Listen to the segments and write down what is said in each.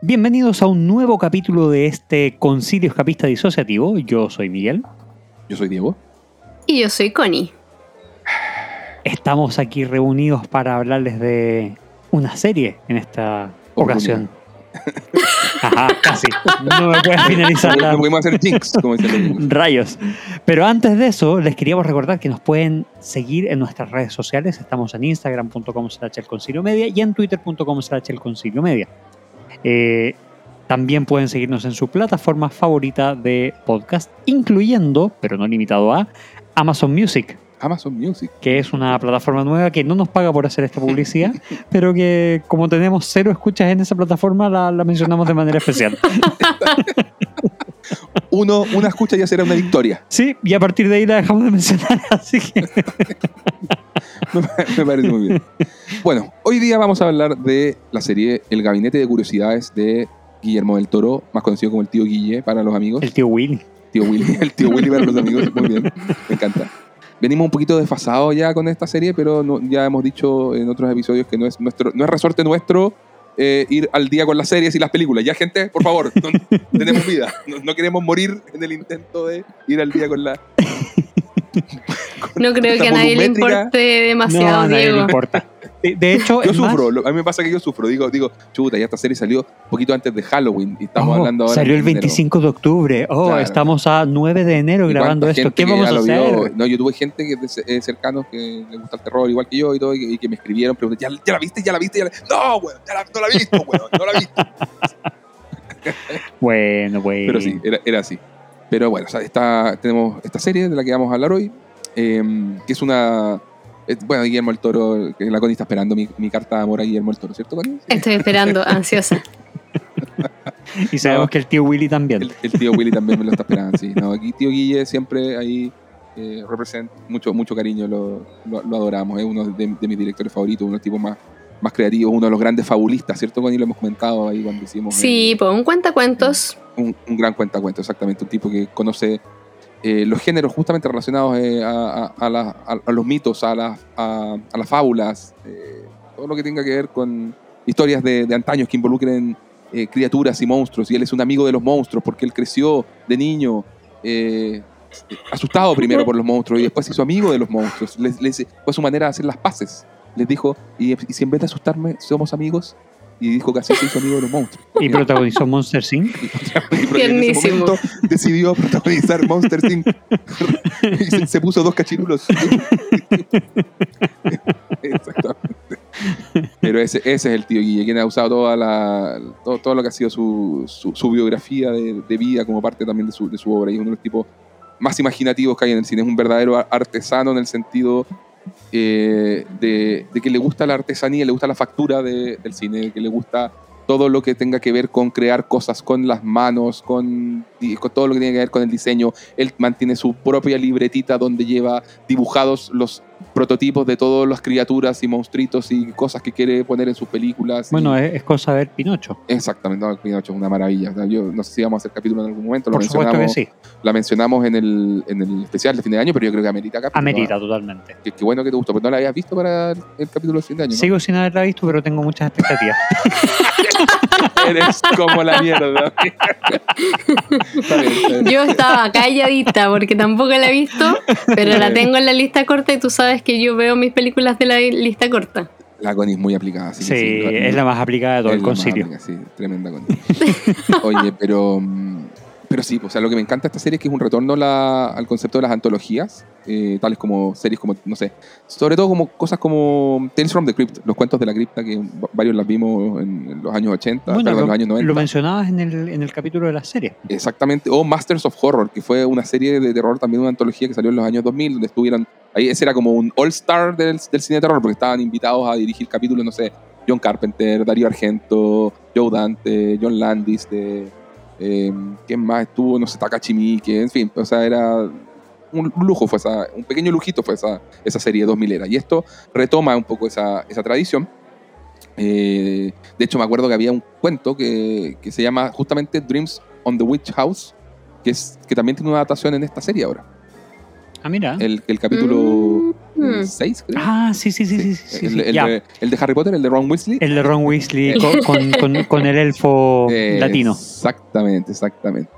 Bienvenidos a un nuevo capítulo de este Concilio Escapista Disociativo. Yo soy Miguel. Yo soy Diego. Y yo soy Connie. Estamos aquí reunidos para hablarles de una serie en esta ocasión. Ajá, casi. No me puedes finalizar la... No podemos hacer jinx, como dicen. Rayos. Pero antes de eso, les queríamos recordar que nos pueden seguir en nuestras redes sociales. Estamos en instagram.com slash el concilio media y en twitter.com slash el concilio media. Eh, también pueden seguirnos en su plataforma favorita de podcast, incluyendo, pero no limitado a, Amazon Music, Amazon Music. que es una plataforma nueva que no nos paga por hacer esta publicidad, pero que como tenemos cero escuchas en esa plataforma, la, la mencionamos de manera especial. Uno, una escucha ya será una victoria. Sí, y a partir de ahí la dejamos de mencionar, así que... Me, parece muy bien. Bueno, hoy día vamos a hablar de la serie El Gabinete de Curiosidades de Guillermo del Toro, más conocido como el tío Guille para los amigos. El tío Willy. tío Willy, el tío Willy para los amigos. Muy bien, me encanta. Venimos un poquito desfasados ya con esta serie, pero no- ya hemos dicho en otros episodios que no es, nuestro, no es resorte nuestro eh, ir al día con las series y las películas. Ya, gente, por favor, no- tenemos vida. No, no queremos morir en el intento de ir al día con la... No creo que a nadie le importe No, demasiado, a nadie le Diego. importa. De, de hecho, Yo más, sufro, lo- a mí me pasa que yo sufro. Digo, digo, chuta, ya esta serie salió un poquito antes de Halloween y estamos oh, hablando ahora. salió el enero. 25 de octubre. Oh, Claro. estamos a 9 de enero ¿Y grabando esto. ¿Qué vamos a vio? hacer? No, yo tuve gente que es eh, cercanos que le gusta el terror igual que yo y todo, y, y que me escribieron, preguntando, ¿ya, ya la viste? ¿Ya la viste? ¿Ya la... No, weón, ya la- no la he visto, weón, no la he visto. Bueno, bueno. Pero sí, era, era así. Pero bueno, o sea, está, tenemos esta serie de la que vamos a hablar hoy, eh, que es una... eh, bueno, Guillermo el Toro, la Connie está esperando mi, mi carta de amor a Guillermo el Toro, ¿cierto, Connie? Estoy esperando, ansiosa. Y sabemos No. que el tío Willy también. El, el tío Willy también me lo está esperando, sí. No, aquí tío Guille siempre ahí eh, representa mucho, mucho cariño, lo, lo, lo adoramos. Es uno de, de mis directores favoritos, uno de los tipos más, más creativos, uno de los grandes fabulistas, ¿cierto, Connie? Lo hemos comentado ahí cuando hicimos Sí, pues un cuentacuentos. Un, un gran cuentacuentos, exactamente. Un tipo que conoce eh, los géneros justamente relacionados eh, a, los mitos, a, las- fábulas, eh, todo lo que tenga que ver con historias de, antaños que involucren criaturas y monstruos. Y él es un amigo de los monstruos porque él creció de niño asustado primero por los monstruos y después se hizo amigo de los monstruos. Les, fue su manera de hacer las paces. Les dijo, y si en vez de asustarme somos amigos, y dijo que así se hizo amigo de los monstruos. Y protagonizó Monster Inc. Y en ese Tiernísimo. momento decidió protagonizar Monster Inc. y se, se puso dos cachirulos. Exactamente. Pero ese, ese es el tío Guille, quien ha usado toda la, todo, todo lo que ha sido su, su, su biografía de, de vida como parte también de su, de su obra. Y es uno de los tipos más imaginativos que hay en el cine. Es un verdadero ar- artesano en el sentido eh, de, que le gusta la artesanía, le gusta la factura de- del cine, que le gusta todo lo que tenga que ver con crear cosas con las manos, con todo lo que tiene que ver con el diseño. Él mantiene su propia libretita donde lleva dibujados los prototipos de todas las criaturas y monstruitos y cosas que quiere poner en sus películas. Bueno, es, es cosa ver Pinocho. Exactamente, no, Pinocho es una maravilla. Yo no sé si vamos a hacer capítulo en algún momento, lo Por supuesto que sí. la mencionamos en el, en el especial de fin de año, pero yo creo que amerita capítulo. Amerita totalmente. Qué, bueno que te gustó, pero no la habías visto para el, el capítulo de fin de año. ¿no? Sigo sin haberla visto, pero tengo muchas expectativas. Eres como la mierda. Está bien, está bien. Yo estaba calladita porque tampoco la he visto, pero la tengo en la lista corta y tú sabes que yo veo mis películas de la lista corta. La Connie es muy aplicada. así que Sí, es la más aplicada de todo es el concilio. aplicada, sí, tremenda Connie. Oye, pero, mm, pero sí, o sea, lo que me encanta de esta serie es que es un retorno la- al concepto de las antologías, eh, tales como series como, no sé, sobre todo como cosas como Tales from the Crypt, los cuentos de la cripta, que va- varios las vimos en, los años 80, Bueno, perdón, lo, los años 90. lo mencionabas en el, en el capítulo de la serie. Exactamente, o Masters of Horror, que fue una serie de terror, también una antología que salió en los años 2000, donde estuvieron, ahí ese era como un all-star del, del cine de terror, porque estaban invitados a dirigir capítulos, no sé, John Carpenter, Darío Argento, Joe Dante, John Landis, de, eh, ¿quién más estuvo? No sé, Takashi Miike, en fin, o sea, era un lujo, fue esa, un pequeño lujito fue esa, esa serie 2000 era. Y esto retoma un poco esa, esa tradición. Eh, de hecho, me acuerdo que había un cuento que, que se llama justamente Dreams on the Witch House, que, es, que también tiene una adaptación en esta serie ahora. Ah, mira. El, el capítulo Hmm. El 6, creo. Ah, sí, sí, sí, sí. sí, sí, el, de, el de Harry Potter, el de Ron Weasley. El de Ron Weasley con, con- con- con el elfo Eh, latino. Exactamente, exactamente.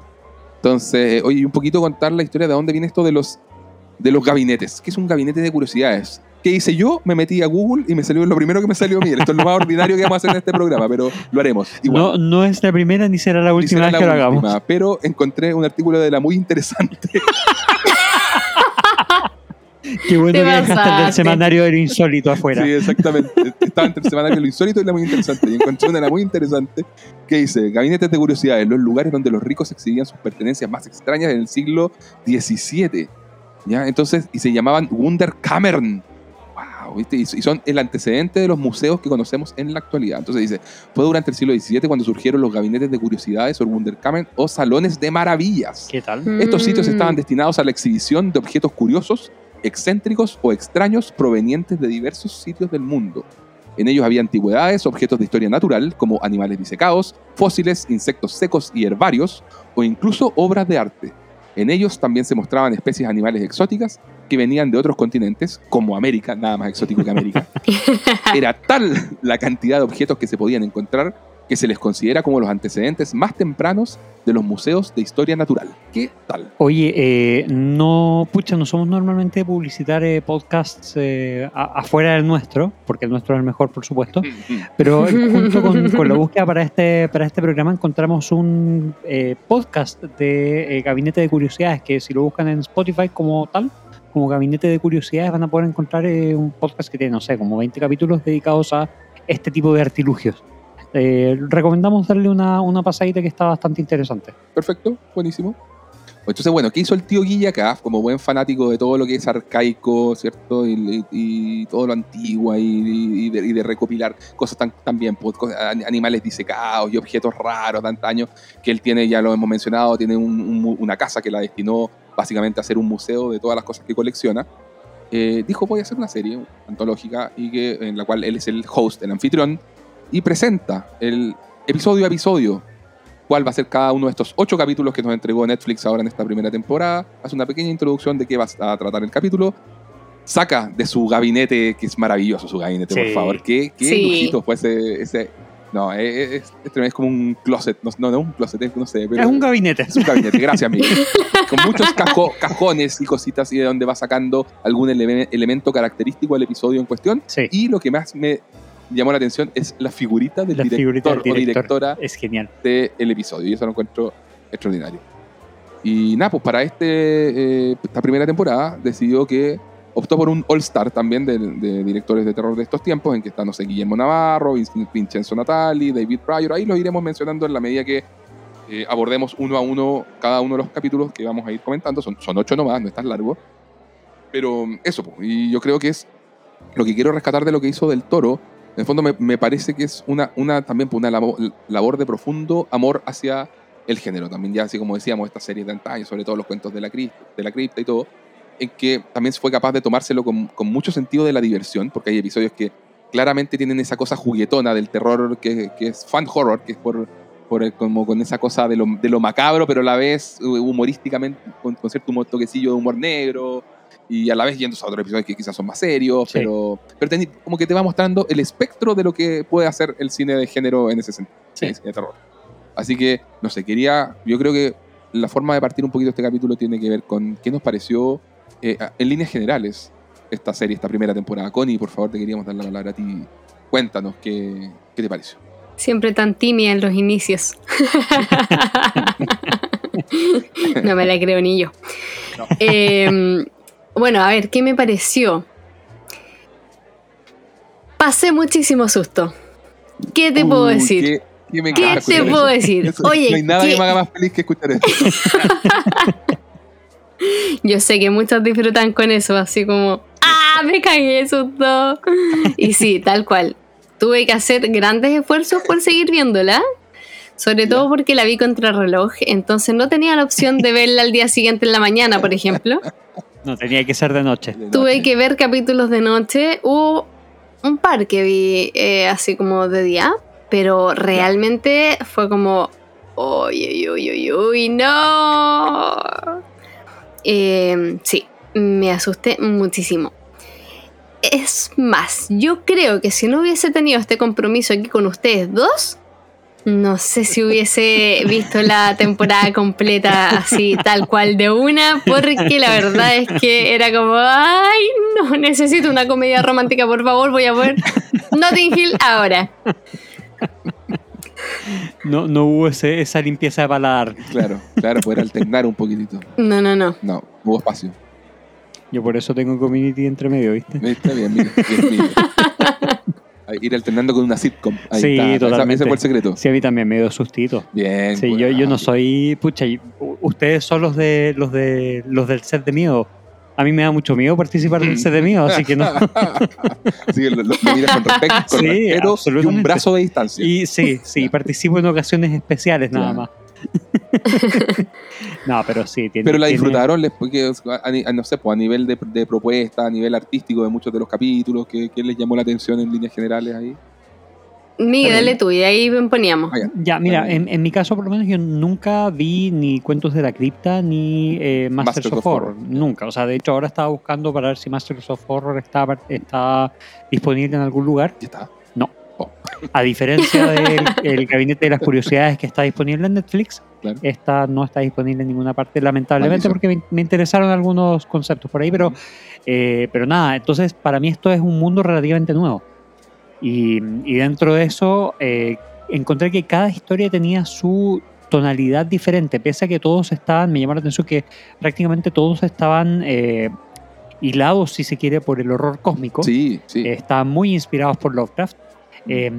Entonces, eh, oye, un poquito contar la historia de dónde viene esto de los, de los gabinetes. ¿Qué es un gabinete de curiosidades? ¿Qué hice yo? Me metí a Google y me salió lo primero que me salió. Mira, esto es lo más ordinario que vamos a hacer en este programa, pero lo haremos. Igual. No, no es la primera ni será la última será vez que la lo hagamos. última, Pero encontré un artículo de la muy interesante. Qué bueno que dejaste el del semanario del insólito afuera. Sí, exactamente. Estaba entre el semanario lo insólito y la muy interesante. Y encontré una muy interesante que dice: Gabinetes de curiosidades, los lugares donde los ricos exhibían sus pertenencias más extrañas en el siglo XVII. ¿Ya? Entonces, y se llamaban Wunderkammern. Wow, ¿viste? Y, y son el antecedente de los museos que conocemos en la actualidad. Entonces dice: Fue durante el siglo XVII cuando surgieron los gabinetes de curiosidades o Wunderkammern o salones de maravillas. ¿Qué tal? Estos sitios Mm. estaban destinados a la exhibición de objetos curiosos, excéntricos o extraños provenientes de diversos sitios del mundo. En ellos había antigüedades, objetos de historia natural, como animales disecados, fósiles, insectos secos y herbarios, o incluso obras de arte. En ellos también se mostraban especies animales exóticas que venían de otros continentes, como América, nada más exótico que América. Era tal la cantidad de objetos que se podían encontrar que se les considera como los antecedentes más tempranos de los museos de historia natural. ¿Qué tal? Oye, eh, no, pucha, no somos normalmente publicitar eh, podcasts eh, a- afuera del nuestro, porque el nuestro es el mejor, por supuesto. Pero eh, junto con, con la búsqueda para este, para este programa encontramos un eh, podcast de eh, Gabinete de Curiosidades, que si lo buscan en Spotify como tal, como Gabinete de Curiosidades, van a poder encontrar un podcast que tiene, no sé, como 20 capítulos dedicados a este tipo de artilugios. Eh, recomendamos darle una, una pasadita que está bastante interesante. Perfecto, buenísimo. Entonces, bueno, ¿qué hizo el tío Guilla acá? Como buen fanático de todo lo que es arcaico, ¿cierto? Y, todo lo antiguo y, de, recopilar cosas tan, también, pues, animales disecados y objetos raros de antaño, que él tiene, ya lo hemos mencionado, tiene una casa que la destinó básicamente a hacer un museo de todas las cosas que colecciona. Eh, dijo, voy a hacer una serie antológica en la cual él es el host, el anfitrión, y presenta el episodio a episodio cuál va a ser cada uno de estos ocho capítulos que nos entregó Netflix ahora en esta primera temporada. Hace una pequeña introducción de qué va a tratar el capítulo. Saca de su gabinete, que es maravilloso su gabinete, por Sí. favor. Qué, qué Sí. lujito fue ese. ese- no, es, es- es- es es como un closet. No, no, no es un closet, es, no sé. Pero es un gabinete. es un gabinete, gracias, Miguel. Con muchos cajo- cajones y cositas y de donde va sacando algún eleme- elemento característico del episodio en cuestión. Sí, Y lo que más me llamó la atención es la figurita del la director figurita del o director directora es genial. del episodio. Y eso lo encuentro extraordinario. Y nada, pues para este, eh, esta primera temporada decidió que optó por un All-Star también de, de directores de terror de estos tiempos, en que está, no sé, Guillermo Navarro, Vin- Vincenzo Natali, David Pryor. Ahí los iremos mencionando en la medida que eh, abordemos uno a uno cada uno de los capítulos que vamos a ir comentando. Son, son ocho nomás, no es tan largo. Pero eso, pues, y yo creo que es lo que quiero rescatar de lo que hizo Del Toro. En el fondo me, parece que es una, también una labor, de profundo amor hacia el género. También ya así como decíamos, estas series de antaño, sobre todo los cuentos de la, cripta, y todo, en que también fue capaz de tomárselo con, mucho sentido de la diversión, porque hay episodios que claramente tienen esa cosa juguetona del terror que, es fan horror, que es por, como con esa cosa de lo, macabro, pero a la vez uh, humorísticamente, con, cierto toquecillo de humor negro, y a la vez yendo a otros episodios que quizás son más serios, Sí. pero, pero como que te va mostrando el espectro de lo que puede hacer el cine de género en ese sentido, Sí. el cine de terror. Así que, no sé, quería, yo creo que la forma de partir un poquito este capítulo tiene que ver con qué nos pareció eh, en líneas generales esta serie, esta primera temporada. Connie, por favor, te queríamos dar la palabra a ti. Cuéntanos qué, qué te pareció. Siempre tan tímida en los inicios. no me la creo ni yo. No. Eh, bueno, a ver, ¿qué me pareció? Pasé muchísimo susto. ¿Qué te puedo decir? ¿Qué, qué me ¿Qué encanta te puedo eso. decir? Eso- Oye, no hay nada ¿qué- que me haga más feliz que escuchar esto. Yo sé que muchos disfrutan con eso, así como, ¡ah! Me cagué susto. Y sí, tal cual. Tuve que hacer grandes esfuerzos por seguir viéndola. Sobre todo porque la vi contra reloj, entonces no tenía la opción de verla al día siguiente en la mañana, por ejemplo. No, tenía que ser de noche. Tuve que ver capítulos de noche. Hubo un par que vi eh, así como de día, pero realmente fue como, uy, uy, uy, uy, no. Eh, sí, me asusté muchísimo. Es más, yo creo que si no hubiese tenido este compromiso aquí con ustedes dos, no sé si hubiese visto la temporada completa así, tal cual de una, porque la verdad es que era como, ay, no, necesito una comedia romántica, por favor, voy a ver Notting Hill ahora. No, no hubo ese- esa limpieza de paladar. Claro, claro, poder alternar un poquitito. No, no, no. No, hubo espacio. Yo por eso tengo community entre medio, ¿viste? Está bien, mira, bien, mira. Ir alternando con una sitcom. Ahí Sí, está. Totalmente. Ese fue el secreto. Sí, a mí también me dio sustito. Bien. Sí, pues, yo, yo no ah, soy. Pucha, ustedes son los de los de los del set de miedo. A mí me da mucho miedo participar del set de miedo, así que no. Que lo, lo- lo miras con, respecto, con Sí, respeto y un brazo de distancia. Y sí, sí, participo en ocasiones especiales nada más. no, pero sí, tiene. Pero la tiene- disfrutaron, les- porque, a, no sé, pues, a nivel de, de propuesta, a nivel artístico de muchos de los capítulos, ¿qué, qué les llamó la atención en líneas generales ahí? Miguel, dale tú, y ahí poníamos. Ah, ya. Ya, mira, en, en mi caso por lo menos yo nunca vi ni Cuentos de la Cripta ni eh, Masters, Masters of, of Horror. Horror. Nunca. O sea, de hecho ahora estaba buscando para ver si Masters of Horror está, está disponible en algún lugar. Ya está. A diferencia del el Gabinete de las Curiosidades que está disponible en Netflix, Claro. esta no está disponible en ninguna parte, lamentablemente, Maldición. porque me, me interesaron algunos conceptos por ahí, pero, eh, pero nada, entonces para mí esto es un mundo relativamente nuevo. Y, y dentro de eso eh, encontré que cada historia tenía su tonalidad diferente, pese a que todos estaban, me llamó la atención que prácticamente todos estaban eh, hilados, si se quiere, por el horror cósmico. Sí, sí. Estaban muy inspirados por Lovecraft. Eh,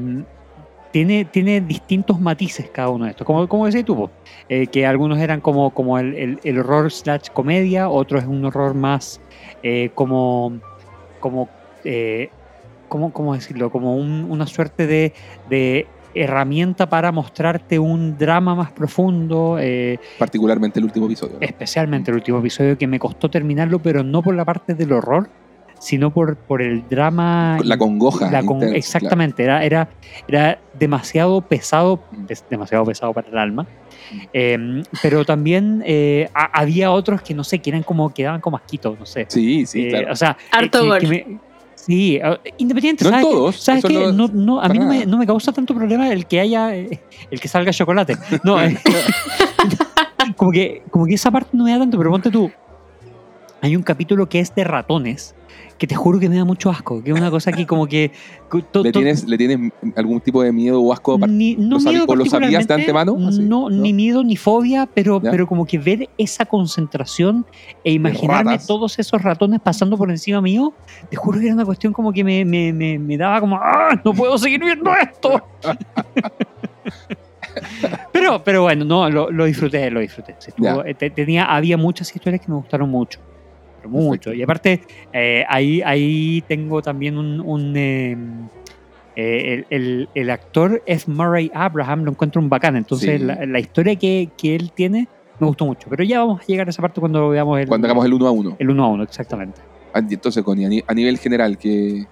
tiene, tiene distintos matices cada uno de estos. Como, como decías tú, eh, que algunos eran como, como el, el- el horror slash comedia, otros es un horror más eh, como, como, eh, ¿cómo, cómo decirlo? Como un- una suerte de, de herramienta para mostrarte un drama más profundo, Particularmente el último episodio. ¿no? especialmente el último episodio que me costó terminarlo, pero no por la parte del horror, sino por, por el drama. La congoja. La con- intensa, exactamente, era, era, era demasiado pesado, Mm. demasiado pesado para el alma. Eh, pero también eh, ha- había otros que no sé, que eran como, que daban como asquitos, no sé. Sí, sí, Eh, claro. O sea, Harto que- gol. que me- sí, eh, independiente. No en ¿sabes qué? todos, ¿Sabes qué? no- No, a mí no me, no me causa tanto problema el que haya, eh, el que salga chocolate. No, eh, como que, como que esa parte no me da tanto, pero ponte tú. Hay un capítulo que es de ratones, que te juro que me da mucho asco, que es una cosa que como que... to- to- ¿Le, tienes, ¿Le tienes algún tipo de miedo o asco? ni, no ¿Lo miedo o lo sabías de antemano? Así, no, ¿no? ni miedo ni fobia, pero, Ya. pero como que ver esa concentración e imaginarme todos esos ratones pasando por encima mío, te juro que era una cuestión como que me, me, me, me daba como, ¡ah! No puedo seguir viendo esto. pero, pero bueno, no, lo, lo disfruté, lo disfruté. Estuvo- eh, te- tenía, había muchas historias que me gustaron mucho. Pero mucho. Perfecto. Y aparte, eh, ahí, ahí tengo también un... un, eh, eh, el, el- el actor F. Murray Abraham lo encuentro un bacán. Entonces, Sí. la, la historia que, que él tiene me gustó mucho. Pero ya vamos a llegar a esa parte cuando veamos el, Cuando hagamos el uno a uno. el uno a uno, exactamente. Ah, Entonces, Connie, a ni- a nivel general, ¿qué,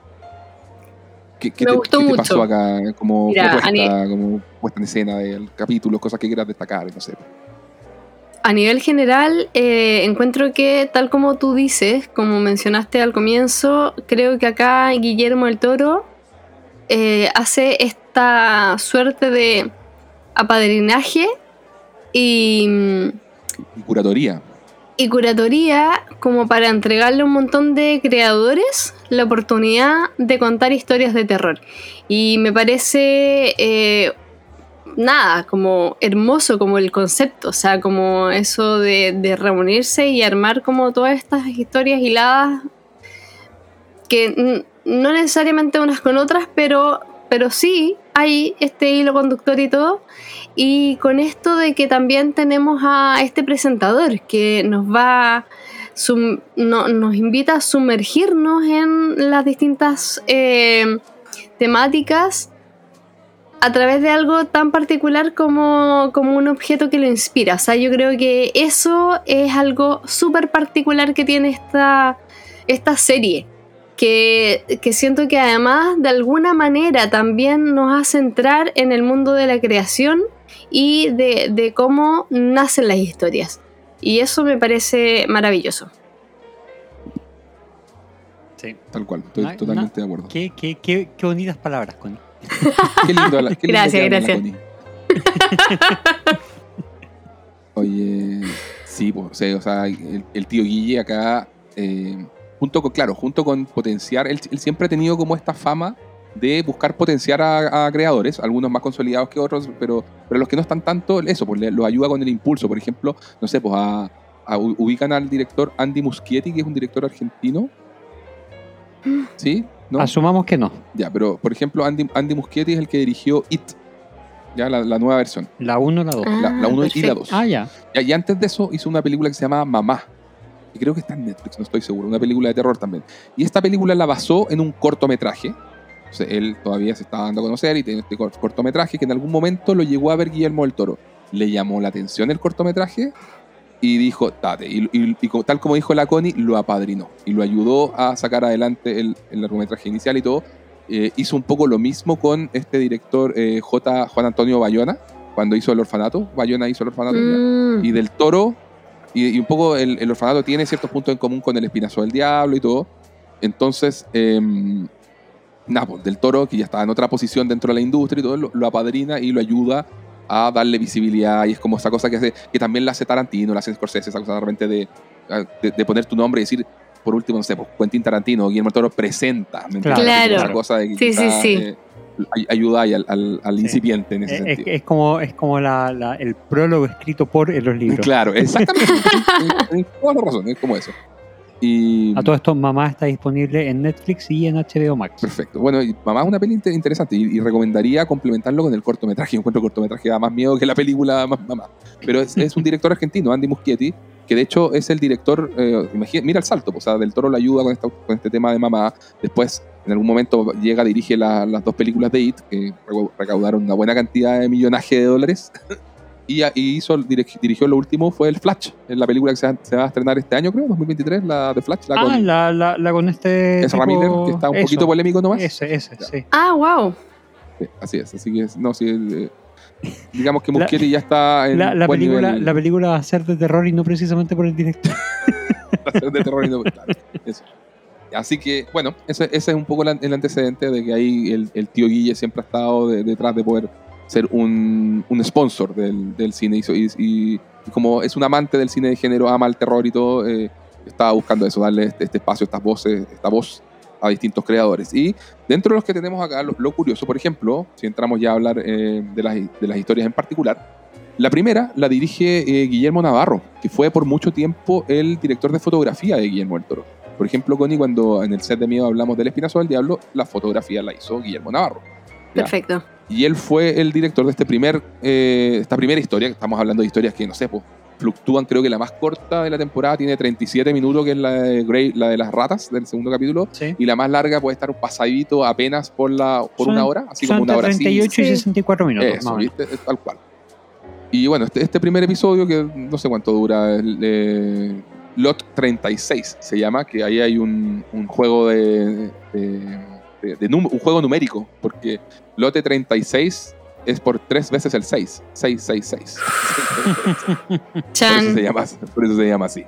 qué, qué Me te, gustó qué te mucho. pasó acá como Mira, propuesta, como puesta en escena del capítulo, cosas que quieras destacar? No sé. A nivel general, eh, encuentro que, tal como tú dices, como mencionaste al comienzo, creo que acá Guillermo del Toro eh, hace esta suerte de apadrinaje y, Y curatoría. y curatoría como para entregarle a un montón de creadores la oportunidad de contar historias de terror. Y me parece eh, nada, como hermoso como el concepto, o sea, como eso de, reunirse y armar como todas estas historias hiladas que no necesariamente unas con otras, pero, pero sí hay este hilo conductor y todo. Y con esto de que también tenemos a este presentador que nos va nos invita a sumergirnos en las distintas eh, temáticas a través de algo tan particular como, como un objeto que lo inspira. O sea, yo creo que eso es algo súper particular que tiene esta, esta serie. Que, que siento que además de alguna manera también nos hace entrar en el mundo de la creación y de, de cómo nacen las historias. Y eso me parece maravilloso. Sí. Tal cual, estoy totalmente de acuerdo. Qué, qué, qué, qué bonitas palabras, Connie. Qué lindo, la- qué lindo Gracias, la gracias. Oye, sí, pues, o sea, o sea, el, el tío Guille acá, eh, junto con, claro, junto con potenciar, él, él siempre ha tenido como esta fama de buscar potenciar a, a creadores, algunos más consolidados que otros, pero, pero los que no están tanto, eso, pues los ayuda con el impulso. Por ejemplo, no sé, pues a, a- ubican al director Andy Muschietti, que es un director argentino. ¿Sí? ¿No? Asumamos que no. Ya, pero por ejemplo, Andy, Andy Muschietti es el que dirigió It, ya la, la nueva versión. La 1 o la 2. La, la Ah, 1 y la perfecto. 2. Ah, ya. Ya, y antes de eso hizo una película que se llama Mamá, que creo que está en Netflix, no estoy seguro, una película de terror también. Y esta película la basó en un cortometraje. O sea, él todavía se estaba dando a conocer y tiene este cor- cortometraje que en algún momento lo llegó a ver Guillermo del Toro. Le llamó la atención el cortometraje y dijo, date. Y, y- tal como dijo la Connie, lo apadrinó y lo ayudó a sacar adelante el, el largometraje inicial y todo. Eh, hizo un poco lo mismo con este director eh, J. Juan Antonio Bayona, cuando hizo El Orfanato. Bayona hizo El Orfanato. Mm. y del toro, y, y un poco el, el orfanato tiene ciertos puntos en común con el espinazo del diablo y todo. Entonces, eh, nada, pues, del toro, que ya está en otra posición dentro de la industria y todo, lo, lo apadrina y lo ayuda a darle visibilidad. Y es como esa cosa que hace, que también la hace Tarantino, la hace Scorsese, esa cosa de repente de, de, de poner tu nombre y decir, por último, no sé, pues Quentin Tarantino o Guillermo Toro presenta. Claro. Esa cosa de que Sí, sí, sí. eh, ay- ayuda ahí al, al- al Sí. incipiente en ese Es, sentido. es como, es como la, la- el prólogo escrito por en los libros. Claro, exactamente. Tienes toda la razón, es como eso. Y A todo esto, Mamá está disponible en Netflix y en HBO Max. perfecto. Bueno, y Mamá es una peli inter- interesante y, y recomendaría complementarlo con el cortometraje. Yo encuentro el cortometraje da más miedo que la película Ma- Mamá. Pero es, es un director argentino, Andy Muschietti, que de hecho es el director, eh, imagina- mira el salto, pues, o sea, del Toro le ayuda con, esta- con este tema de Mamá. Después, en algún momento, llega, dirige la- las dos películas de It, que recau- recaudaron una buena cantidad de millaje de dólares. Y, y hizo, dirig- dirigió lo último, fue el Flash, en la película que se va, se va a estrenar este año, creo, 2023, la de Flash, la ah, con la, la, la con este. Ezra tipo- Miller, que está un eso, poquito polémico nomás. Ese, ese, Ya. sí. Ah, wow. Sí, así es, así que es- no, sí, eh, digamos que Muschietti ya está en La, la buen película, nivel la película va a ser de terror y no precisamente por el director. de terror y no- claro, eso. Así que, bueno, ese, ese es un poco el, el antecedente de que ahí el, el tío Guille siempre ha estado de- detrás de poder ser un, un sponsor del, del cine y, y- y como es un amante del cine de género, ama el terror y todo, eh, estaba buscando eso, darle este, este espacio, estas voces, esta voz a distintos creadores. Y dentro de los que tenemos acá, lo, lo curioso, por ejemplo, si entramos ya a hablar eh, de, las, de las historias en particular, la primera la dirige eh, Guillermo Navarro, que fue por mucho tiempo el director de fotografía de Guillermo del Toro. Por ejemplo, Connie, cuando en el set de miedo hablamos del Espinazo del Diablo, la fotografía la hizo Guillermo Navarro. Ya. Perfecto. Y él fue el director de este primer, eh, esta primera historia. Estamos hablando de historias que, no sé, pues, fluctúan. Creo que la más corta de la temporada tiene 37 minutos, que es la de, Grey, la de las ratas del segundo capítulo. Sí. Y la más larga puede estar un pasadito apenas por, la, por Son- una hora, así Son como una hora 38 y Sí. 64 minutos. más eso, o menos. ¿viste? Es tal cual. Y bueno, este, este primer episodio, que no sé cuánto dura, el, eh, Lot 36 se llama, que ahí hay un, un juego de, de- de- un juego numérico, porque Lote 36 es por tres veces el 6, 666. Por eso se llama, por eso se llama así.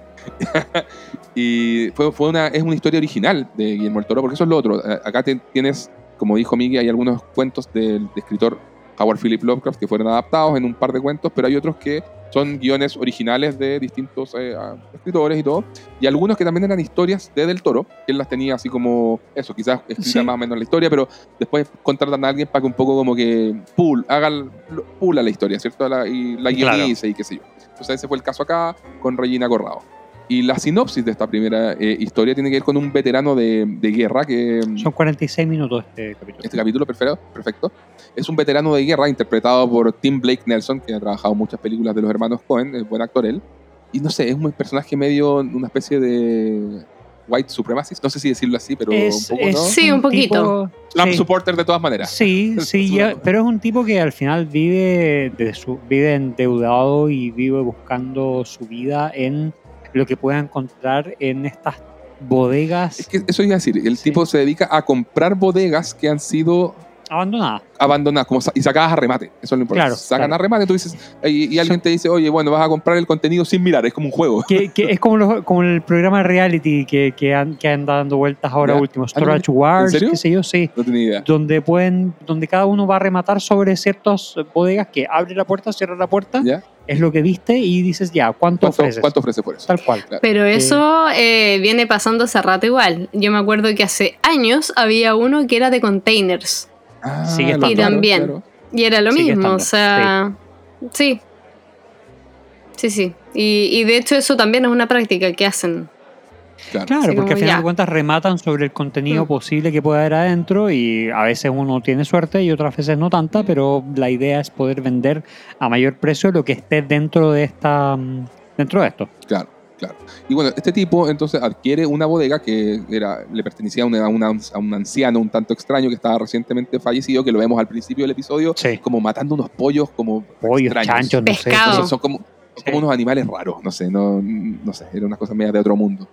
y fue, fue una, es una historia original de Guillermo del Toro, porque eso es lo otro. Acá te- tienes, como dijo Miguel, hay algunos cuentos del de escritor Howard Philip Lovecraft que fueron adaptados en un par de cuentos, pero hay otros que son guiones originales de distintos eh, escritores y todo. Y algunos que también eran historias de Del Toro, que él las tenía así como, eso, quizás escritas Sí. más o menos la historia, pero después contratan a alguien para que un poco como que pool, hagan, pula la historia, ¿cierto? La- y la Claro. guionice y qué sé yo. Entonces ese fue el caso acá con Regina Corrado. Y la sinopsis de esta primera eh, historia tiene que ver con un veterano de, de guerra que... Son 46 minutos este capítulo. Este capítulo perfecto, perfecto. Es un veterano de guerra interpretado por Tim Blake Nelson, que ha trabajado en muchas películas de los hermanos Cohen, es buen actor él. Y no sé, es un personaje medio, una especie de white supremacist, no sé si decirlo así, pero Es- un poco, es ¿no? Sí, un poquito. Trump sí. supporter de todas maneras. Sí, sí, ya- pero es un tipo que al final vive, de su, vive endeudado y vive buscando su vida en lo que pueda encontrar en estas bodegas. Es que eso iba a decir, el Sí. tipo se dedica a comprar bodegas que han sido Abandonada. abandonadas como sa- y sacadas a remate. Eso es lo importante. Claro, Sacan claro. a remate, tú dices, y, y alguien te dice, oye, bueno, vas a comprar el contenido sin mirar, es como un juego. Que, que es como, los- como el programa de reality que, que, han- que anda dando vueltas ahora Ya. último. Storage Wars, serio? qué sé yo, sí. No tenía idea. Donde pueden, donde cada uno va a rematar sobre ciertas bodegas que abre la puerta, cierra la puerta, ¿Ya? es lo que viste y dices ya, ¿cuánto, ¿Cuánto, ofreces? ¿Cuánto ofrece por eso? Tal cual. Pero eso eh, viene pasando hace rato igual. Yo me acuerdo que hace años había uno que era de containers. Ah, Sigue lo estando. Y claro, también. claro. Y era lo Sigue mismo, estando, o sea. Sí. Sí, sí. Y, y de hecho, eso también es una práctica que hacen. Claro. Porque como al final ya. de cuentas rematan sobre el contenido Mm. posible que pueda haber adentro y a veces uno tiene suerte y otras veces no tanta, pero la idea es poder vender a mayor precio lo que esté dentro de esta mm, dentro de esto. Claro, claro. Y bueno, este tipo entonces adquiere una bodega que era, le pertenecía a, una- a una- a un anciano un tanto extraño que estaba recientemente fallecido, que lo vemos al principio del episodio, Sí. como matando unos pollos como Pollos, extraños. chanchos, no sé. Entonces son como, son Sí. como unos animales raros, no sé, no, no sé, eran unas cosas medias de otro mundo.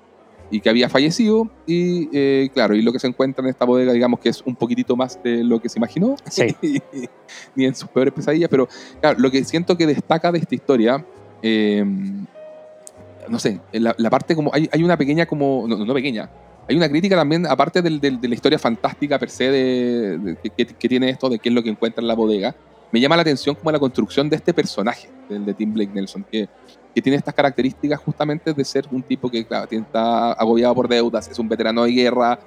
Y que había fallecido, y eh, claro, y lo que se encuentra en esta bodega, digamos que es un poquitito más de lo que se imaginó, Sí. ni en sus peores pesadillas, pero claro, lo que siento que destaca de esta historia, eh, no sé, la, la parte como, hay, hay una pequeña como, no, no pequeña, hay una crítica también, aparte del- del- de la historia fantástica per se de, de- que, que- que tiene esto de qué es lo que encuentra en la bodega, me llama la atención como la construcción de este personaje, del de Tim Blake Nelson, que, que tiene estas características justamente de ser un tipo que claro, está agobiado por deudas, es un veterano de guerra,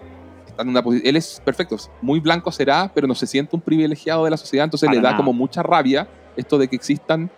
está en una él es perfecto, muy blanco será, pero no se siente un privilegiado de la sociedad, entonces Para le da nada. como mucha rabia esto de que existan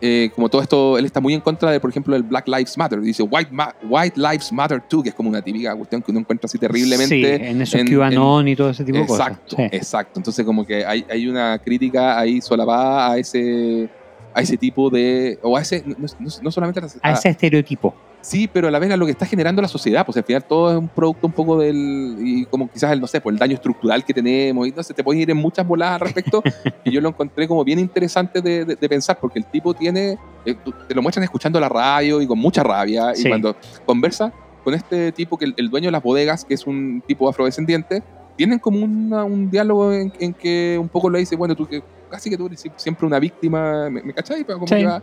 eh, como todo esto, él está muy en contra de, por ejemplo, el Black Lives Matter. Dice White, Ma- White Lives Matter too, que es como una típica cuestión que uno encuentra así terriblemente. Sí, en esos QAnon y todo ese tipo Exacto, de cosas. Sí. exacto. Entonces como que hay, hay una crítica ahí solapada a ese a ese tipo de o a ese no, no- no solamente a, A ese estereotipo. Sí pero a la vez a lo que está generando la sociedad pues al final todo es un producto un poco del y como quizás el no sé por el daño estructural que tenemos y no sé te puedes ir en muchas voladas al respecto y yo lo encontré como bien interesante de, de- de pensar porque el tipo tiene eh, te lo muestran escuchando la radio y con mucha rabia y Sí. cuando conversa con este tipo que el, el dueño de las bodegas que es un tipo afrodescendiente tienen como una- un diálogo en, en que un poco le dice, bueno, tú que casi que tú eres siempre una víctima, ¿me, me cachai? Pero como Sí. que va-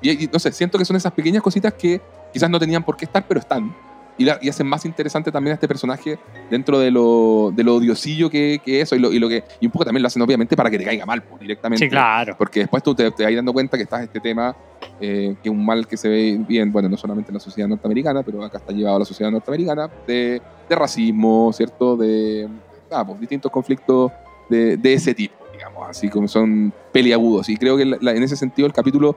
y, y no sé, siento que son esas pequeñas cositas que quizás no tenían por qué estar, pero están. Y, la- y hacen más interesante también a este personaje dentro de lo, de lo odiosillo que, que eso y, lo, y, lo que, y un poco también lo hacen obviamente para que te caiga mal pues, directamente. Sí, claro. Porque después tú te, te vas dando cuenta que está este tema, eh, que es un mal que se ve bien, bueno, no solamente en la sociedad norteamericana, pero acá está llevado a la sociedad norteamericana, de, de racismo, ¿cierto? De ah, pues, distintos conflictos de, de ese tipo, digamos, así como son peliagudos. Y creo que la- la- en ese sentido el capítulo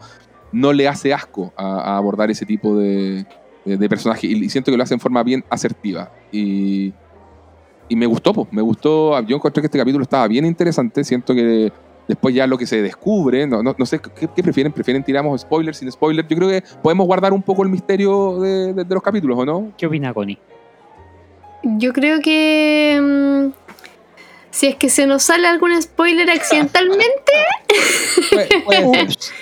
no le hace asco a, a abordar ese tipo de, de, de personaje y, siento que lo hace en forma bien asertiva. Y, y me gustó, pues, me gustó. Yo encontré que este capítulo estaba bien interesante. Siento que después ya lo que se descubre, no, no, no sé, ¿qué, qué prefieren? ¿Prefieren tiramos spoilers sin spoilers? Yo creo que podemos guardar un poco el misterio de, de- de los capítulos, ¿o no? ¿Qué opina Connie? Yo creo que. mm, si es que se nos sale algún spoiler accidentalmente, ser, ups.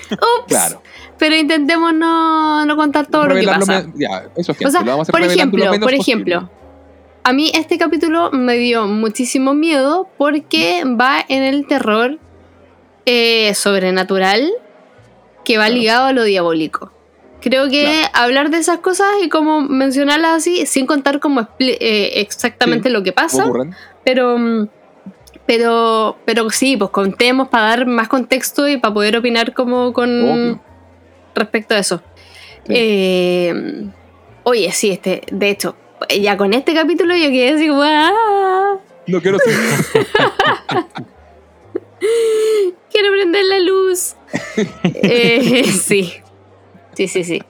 claro. Pero intentemos no, no contar todo lo que pasa. me- ya, eso es O sea, lo vamos a por lo ejemplo, menos por posible. ejemplo, a mí este capítulo me dio muchísimo miedo porque va en el terror eh, sobrenatural que va Claro. ligado a lo diabólico. Creo que Claro. hablar de esas cosas y como mencionarlas así, sin contar como expli- eh, exactamente Sí, lo que ¿Cómo pasa, ocurren? pero, mm, pero, pero sí, pues contemos para dar más contexto y para poder opinar como con Obvio. Respecto a eso. Sí. Eh, oye, sí, este, de hecho, ya con este capítulo yo quedé así como, "Ah, No quiero ser. quiero prender la luz. Eh, sí, sí, sí, sí.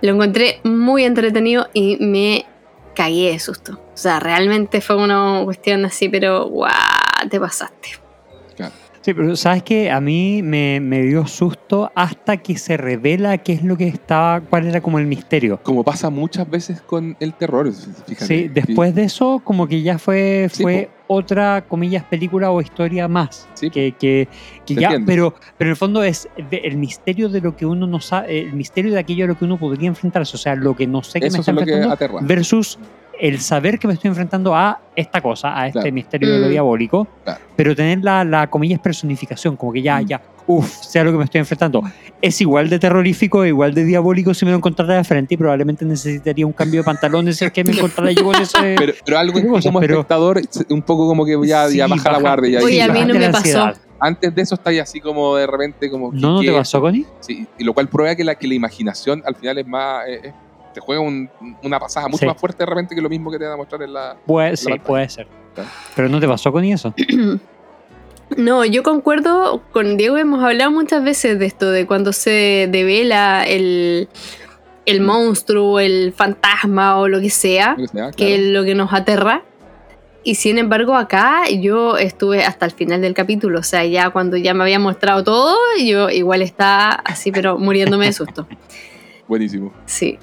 Lo encontré muy entretenido y me cagué de susto. O sea, realmente fue una cuestión así, pero guau, te pasaste. Sí, pero sabes que a mí me, me dio susto hasta que se revela qué es lo que estaba, cuál era como el misterio. Como pasa muchas veces con el terror, fíjate. Sí, después de eso, como que ya fue, Sí, fue otra, comillas, película o historia más. Sí, que, que, ya, entiendo. pero, pero en el fondo es de- el misterio de lo que uno no sabe, el misterio de aquello a lo que uno podría enfrentarse, o sea, lo que no sé que me Eso está es lo que aterra. versus el saber que me estoy enfrentando a esta cosa, a este Claro. misterio de lo Mm. diabólico, Claro. pero tener la, la comillas personificación, como que ya, Mm. ya, uff, sé a lo que me estoy enfrentando. Es igual de terrorífico, igual de diabólico si me lo encontrara de frente y probablemente necesitaría un cambio de pantalones si es que me encontrara yo con ese... Pero, pero algo como pero- espectador, un poco como que ya, Sí, ya baja la baja- guardia. Ya, Oye, y a mí no me la pasó. ansiedad. Antes de eso estáis así como de repente como... ¿No, no te pasó, Connie? Sí, y lo cual prueba que la, que la imaginación al final es más... eh, es- te juega un- una pasada mucho Sí. más fuerte de repente que lo mismo que te van a mostrar en la... Pues, sí, pantalla. puede ser. Pero no te pasó con eso. No, yo concuerdo con Diego, hemos hablado muchas veces de esto, de cuando se devela el, el monstruo, el fantasma o lo que sea, lo que sea, que es lo que nos aterra. Y sin embargo acá yo estuve hasta el final del capítulo, o sea, ya cuando ya me había mostrado todo, yo igual estaba así, pero muriéndome de susto. Buenísimo. Sí.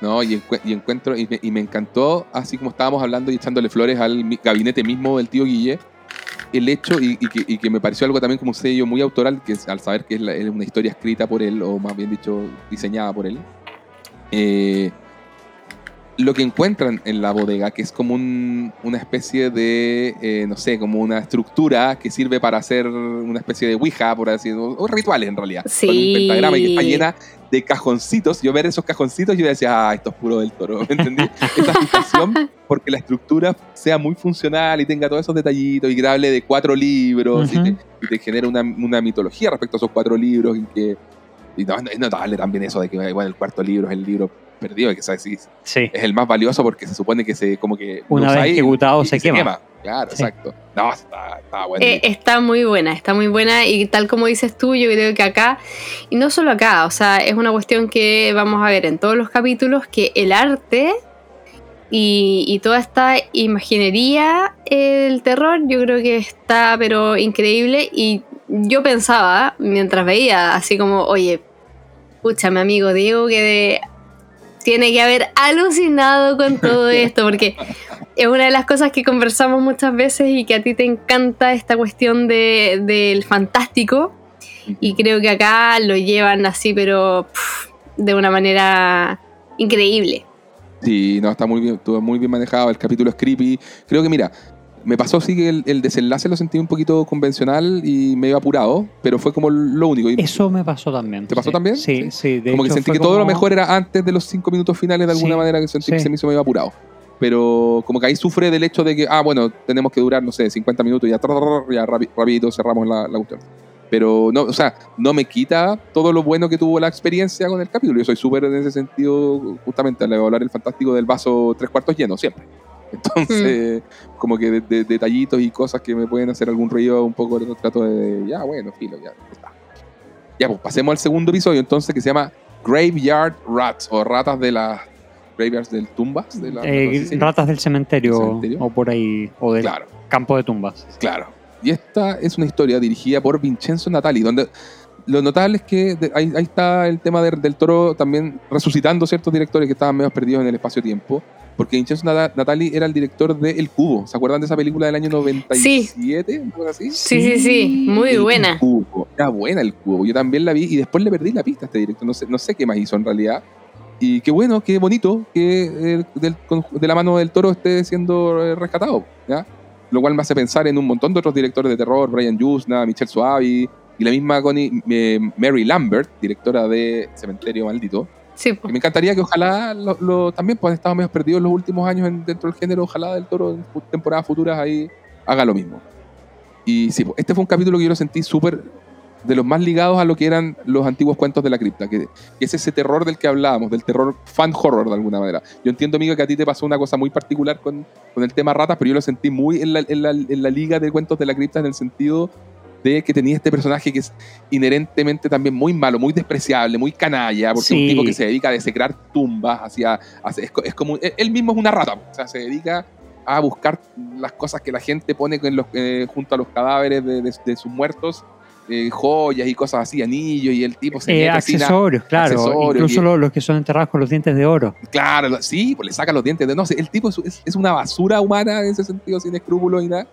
No, y, y encuentro, y me, y me encantó, así como estábamos hablando y echándole flores al gabinete mismo del tío Guille, el hecho, y, que, me pareció algo también como un sello muy autoral, que es, al saber que es, la- una historia escrita por él, o más bien dicho, diseñada por él, eh, lo que encuentran en la bodega, que es como un- una especie de, eh, no sé, como una estructura que sirve para hacer una especie de Ouija, por así decirlo, o rituales en realidad. Sí. Con un pentagrama y que está llena de cajoncitos. Yo ver esos cajoncitos, yo decía, ah, esto es puro del toro, ¿me entendí? Esa fijación, porque la estructura sea muy funcional y tenga todos esos detallitos y que hable de cuatro libros y, Ujú. te, y te genera una, una mitología respecto a esos cuatro libros en que... Y no, es notable también eso de que bueno, el cuarto libro es el libro perdido, que sabes, sí, Sí. es el más valioso porque se supone que se como que Una vez ejecutado y- se y quema. Claro, Sí. exacto. No, está, está bueno. Eh, está muy buena, está muy buena y tal como dices tú, yo creo que acá, y no solo acá, o sea, es una cuestión que vamos a ver en todos los capítulos, que el arte y, y toda esta imaginería, el terror, yo creo que está pero increíble y yo pensaba, mientras veía, así como, oye, pucha, mi amigo Diego, que de- tiene que haber alucinado con todo esto, porque es una de las cosas que conversamos muchas veces y que a ti te encanta esta cuestión de- del fantástico. Y creo que acá lo llevan así, pero pff, de una manera increíble. Sí, no, está muy bien, estuvo muy bien manejado. El capítulo es creepy. Creo que, mira, me pasó sí que el, el desenlace lo sentí un poquito convencional y medio apurado, pero fue como lo único. Y Eso me pasó también. ¿Te pasó sí. también? Sí, sí. de como que hecho, sentí fue que todo lo como- mejor era antes de los cinco minutos finales de alguna Sí, manera, que sentí que sí. se me hizo medio apurado. Pero como que ahí sufre del hecho de que, ah, bueno, tenemos que durar, no sé, 50 minutos y ya, ya rapi- rapidito cerramos la, la cuestión. Pero no, o sea, no me quita todo lo bueno que tuvo la experiencia con el capítulo. Yo soy súper en ese sentido, justamente al evaluar el fantástico del vaso tres cuartos lleno, siempre. Entonces, como que de, de- detallitos y cosas que me pueden hacer algún ruido, un poco trato de, ya, bueno, filo, ya, está. Ya, pues pasemos al segundo episodio entonces que se llama Graveyard Rats o ratas de las graveyards del tumbas. De la, Eh, no sé si- ratas del cementerio, o por ahí, o del Claro, campo de tumbas. claro. Y esta es una historia dirigida por Vincenzo Natali, donde lo notable es que de- ahí, ahí está el tema de- del toro también resucitando ciertos directores que estaban medio perdidos en el espacio-tiempo. Porque Vincenzo Nata- Natali era el director de El Cubo. ¿Se acuerdan de esa película del año 97? ¿Una cosa así? Sí, sí, sí, muy El buena. Cubo. Era buena el cubo. Yo también la vi y después le perdí la pista a este director. No sé, no sé qué más hizo en realidad. Y qué bueno, qué bonito que eh, del- de la mano del toro esté siendo eh, rescatado. ¿ya? Lo cual me hace pensar en un montón de otros directores de terror, Brian Yuzna, Michelle Suavi y la misma Connie, eh, Mary Lambert, directora de Cementerio Maldito. Sí, me encantaría que ojalá lo, lo- también pues han estado medio perdidos los últimos años en- dentro del género, ojalá del toro en temporadas futuras ahí haga lo mismo. Y sí, pues, este fue un capítulo que yo lo sentí súper de los más ligados a lo que eran los antiguos cuentos de la cripta, que, que es ese terror del que hablábamos, del terror fan horror de alguna manera. Yo entiendo, amigo, que a ti te pasó una cosa muy particular con, con el tema ratas, pero yo lo sentí muy en la, en la- en la liga de cuentos de la cripta en el sentido de que tenía este personaje que es inherentemente también muy malo, muy despreciable, muy canalla, porque es un Sí. tipo que se dedica a desecrar tumbas, hacia, hacia- es, es como, él él mismo es una rata, o sea, se dedica a buscar las cosas que la gente pone en los, eh, junto a los cadáveres de, de- de sus muertos, eh, joyas y cosas así, anillos, y el tipo se Eh, mete así, na- accesorios, claro. accesorios, incluso los que son enterrados con los dientes de oro. Claro, sí, pues le saca los dientes de no sé, el tipo es, es- es una basura humana en ese sentido, sin escrúpulos y nada.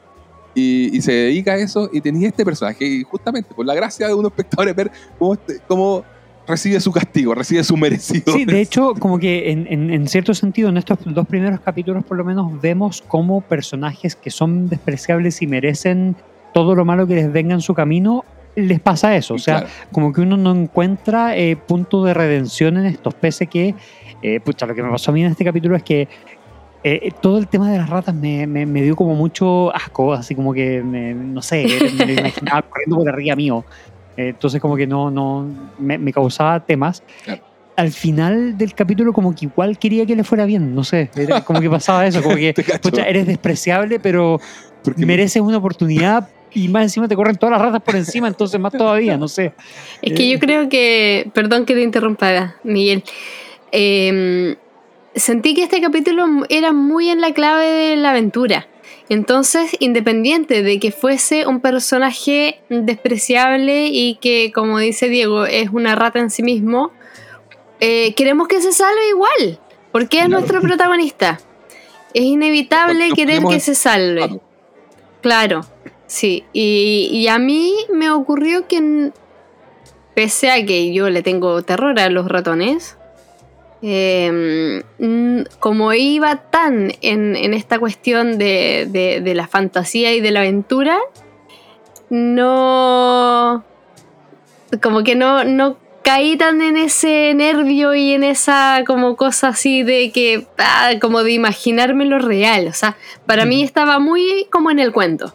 Y, y se dedica a eso y tenía este personaje y justamente por la gracia de unos espectadores ver cómo, este- cómo recibe su castigo, recibe su merecido. Sí, de hecho, como que en, en- en cierto sentido, en estos dos primeros capítulos por lo menos vemos cómo personajes que son despreciables y merecen todo lo malo que les venga en su camino, les pasa eso. O sea, Claro. como que uno no encuentra eh, punto de redención en estos, pese que, eh, pucha, lo que me pasó a mí en este capítulo es que eh, todo el tema de las ratas me, me- me dio como mucho asco, así como que, me- no sé, me lo imaginaba corriendo por arriba mío. Eh, entonces como que no, no me, me causaba temas. Claro. Al final del capítulo como que igual quería que le fuera bien, no sé, era como que pasaba eso, como que, pucha, eres despreciable, pero mereces una oportunidad y más encima te corren todas las ratas por encima, entonces más todavía, no sé. Es que yo creo que, perdón que te interrumpa, Miguel, eh, sentí que este capítulo era muy en la clave de la aventura. Entonces, independiente de que fuese un personaje despreciable y que, como dice Diego, es una rata en sí mismo, eh, queremos que se salve igual, porque es Claro. nuestro protagonista. Es inevitable querer que se salve. Claro. Claro, sí. Y, y a mí me ocurrió que, pese a que yo le tengo terror a los ratones, eh, mm, como iba tan en, en esta cuestión de, de- de la fantasía y de la aventura, no... Como que no, no caí tan en ese nervio y en esa como cosa así de que, ah, como de imaginarme lo real. O sea, para mí estaba muy como en el cuento.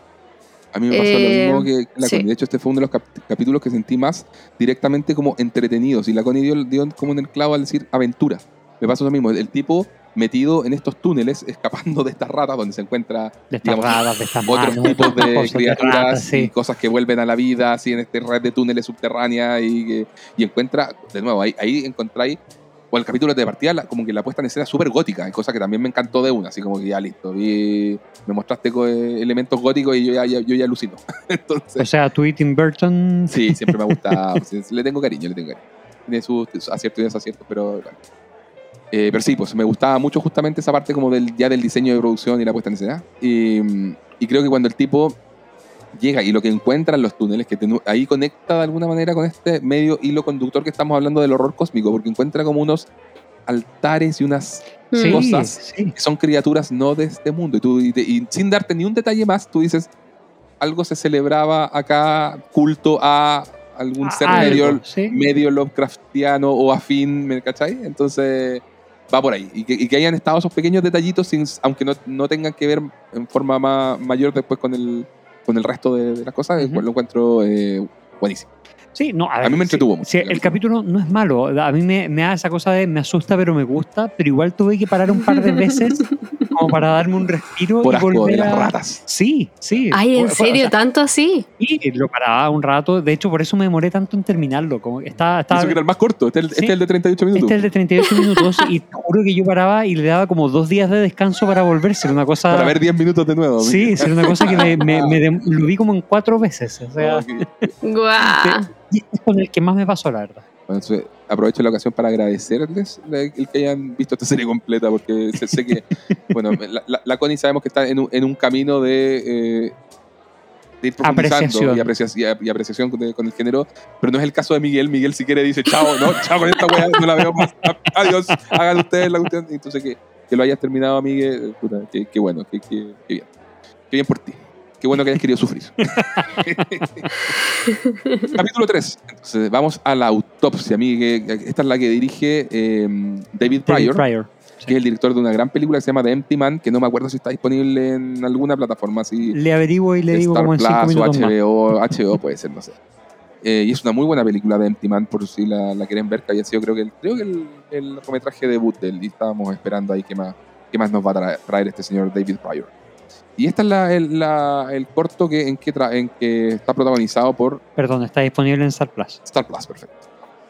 A mí me pasó Eh, lo mismo que la sí. Connie. De hecho, este fue uno de los cap- capítulos que sentí más directamente como entretenidos. Y la Connie dio, dio como en el clavo al decir aventura. Me pasó lo mismo. El, el tipo metido en estos túneles, escapando de estas ratas donde se encuentra De estas Digamos, ratas, de estas otros manos, tipos de cosas criaturas ratas, sí. y cosas que vuelven a la vida, así en este red de túneles subterráneas y, y encuentra, de nuevo, ahí, ahí encontráis, o el capítulo de partida, la- como que la puesta en escena súper gótica, cosa que también me encantó de una, así como que ya listo, vi, me mostraste eh, elementos góticos y yo ya, ya- yo ya alucino. O Entonces, sea, tú y Tim Burton. sí, siempre me ha gustado, sí, le tengo cariño, le tengo cariño. Tiene sus, sus aciertos y desaciertos, pero... bueno. Eh, pero sí, pues me gustaba mucho justamente esa parte como del, ya del diseño de producción y la puesta en escena. Y, y creo que cuando el tipo llega y lo que encuentra en los túneles, que ahí conecta de alguna manera con este medio hilo conductor que estamos hablando del horror cósmico, porque encuentra como unos altares y unas Sí, cosas. sí. que son criaturas no de este mundo. Y, tú, y, te- y sin darte ni un detalle más, tú dices, algo se celebraba acá, culto a algún ser Algo, medio, sí. medio Lovecraftiano o afín, ¿me cachai? Entonces va por ahí. Y que, y que hayan estado esos pequeños detallitos, sin, aunque no, no tengan que ver en forma ma- mayor después con el, con el resto de, de las cosas, Ujú. lo encuentro eh, buenísimo. Sí, no, A mí me entretuvo mucho sí, el el capítulo no es malo. A mí me, me da esa cosa de me asusta, pero me gusta. Pero igual tuve que parar un par de veces como para darme un respiro Por y asco volver de las a- ratas. Sí, sí. Ay, ¿en Fue- fue- o serio? sea, ¿Tanto así? sí, lo paraba un rato. De hecho, por eso me demoré tanto en terminarlo. Como está, está, Eso que era el más corto, este es el, este Sí. es el de 38 minutos. este es el de 38 minutos y te juro que yo paraba y le daba como dos días de descanso para volverse. Era una cosa. Para ver 10 minutos de nuevo. Sí, era una cosa que me, me- me lo vi como en cuatro veces. O sea, Ok. Guau. Es con el que más me pasó, la verdad. Bueno, entonces, aprovecho la ocasión para agradecerles el que hayan visto esta serie completa, porque sé, sé que, bueno, la, la, la Connie sabemos que está en un, en un camino de, eh, de ir profundizando Apreciación. y, aprecia- y apreciación con, con el género, pero no es el caso de Miguel. Miguel, si quiere, dice, chao, no, chao con esta weá, no la veo más, adiós, hagan ustedes la cuestión. Entonces, que, que lo hayas terminado, Miguel, qué bueno, qué qué- qué bien. Qué bien por ti. Qué bueno que hayas querido sufrir. Capítulo 3. Entonces, vamos a la autopsia. Esta es la que dirige eh, David David Pryor, que es el director de una gran película que se llama The Empty Man, que no me acuerdo si está disponible en alguna plataforma así. Le averiguo y le digo Star como en cinco Plus o más. HBO, HBO puede ser, no sé. Eh, y es una muy buena película de Empty Man, por si la, la quieren ver, que había sido creo que el, creo que el, el largometraje debut de él. Y estábamos esperando ahí qué más, qué más nos va a traer, traer este señor David Pryor. Y este es la- el, la- el corto que, en, que tra- en que está protagonizado por Perdón, está disponible en Star Plus. Star Plus, perfecto.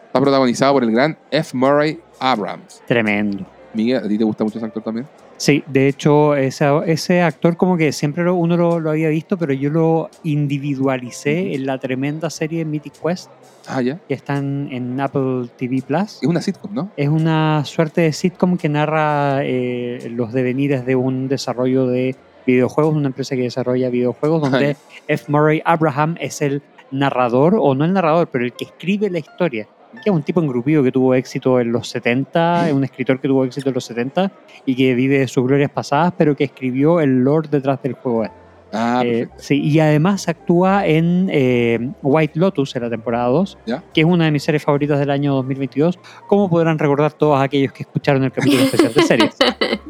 Está protagonizado por el gran F. Murray Abrams. Tremendo. Miguel, ¿a ti te gusta mucho ese actor también? Sí, de hecho, ese, ese actor como que siempre lo- uno lo, lo había visto, pero yo lo individualicé en la tremenda serie Mythic Quest, Ah, ya. que está en, en Apple TV Plus. Es una sitcom, ¿no? Es una suerte de sitcom que narra eh, los devenires de un desarrollo de videojuegos, una empresa que desarrolla videojuegos, donde. F. Murray Abraham es el narrador, o no el narrador, pero el que escribe la historia. que es un tipo engrupido que tuvo éxito en los 70, es un escritor que tuvo éxito en los 70 y que vive de sus glorias pasadas, pero que escribió el lore detrás del juego. Ah, Eh, sí, y además actúa en eh, White Lotus en la temporada 2, ¿Ya? que es una de mis series favoritas del año 2022, como podrán recordar todos aquellos que escucharon el capítulo especial de series.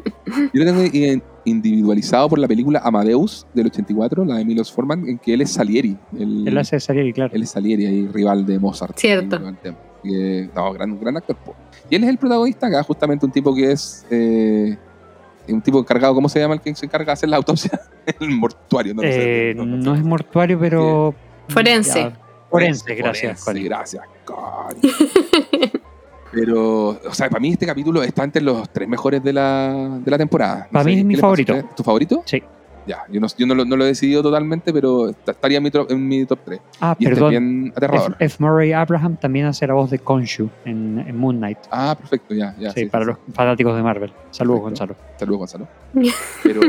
Yo lo tengo individualizado por la película Amadeus del 84, la de Milos Forman, en que él es Salieri. El, Él hace Salieri, claro. él es Salieri, ahí, rival de Mozart. Cierto. Y, no, gran, gran actor. Y él es el protagonista acá, justamente un tipo que es. eh, un tipo encargado, ¿cómo se llama el que se encarga de hacer la autopsia? el mortuario, no sé. Eh, no es mortuario, pero... Forense. Ya, Forense, gracias. Forense, Connie. gracias, Connie. Pero, o sea, para mí este capítulo está entre los tres mejores de la, de la temporada. Para mí es ¿qué mi pasa favorito. ¿Tu favorito? Sí. Ya, yo no, yo no, lo, no lo he decidido totalmente, pero estaría en mi, tro- en mi top 3. Ah, Y este es perdón. bien aterrador. F. F. Murray Abraham también hace la voz de Khonshu en, en Moon Knight. Ah, perfecto, ya, ya. sí, sí, para sí, los fanáticos de Marvel. Saludos, Perfecto. Gonzalo. Saludos, Gonzalo. Pero,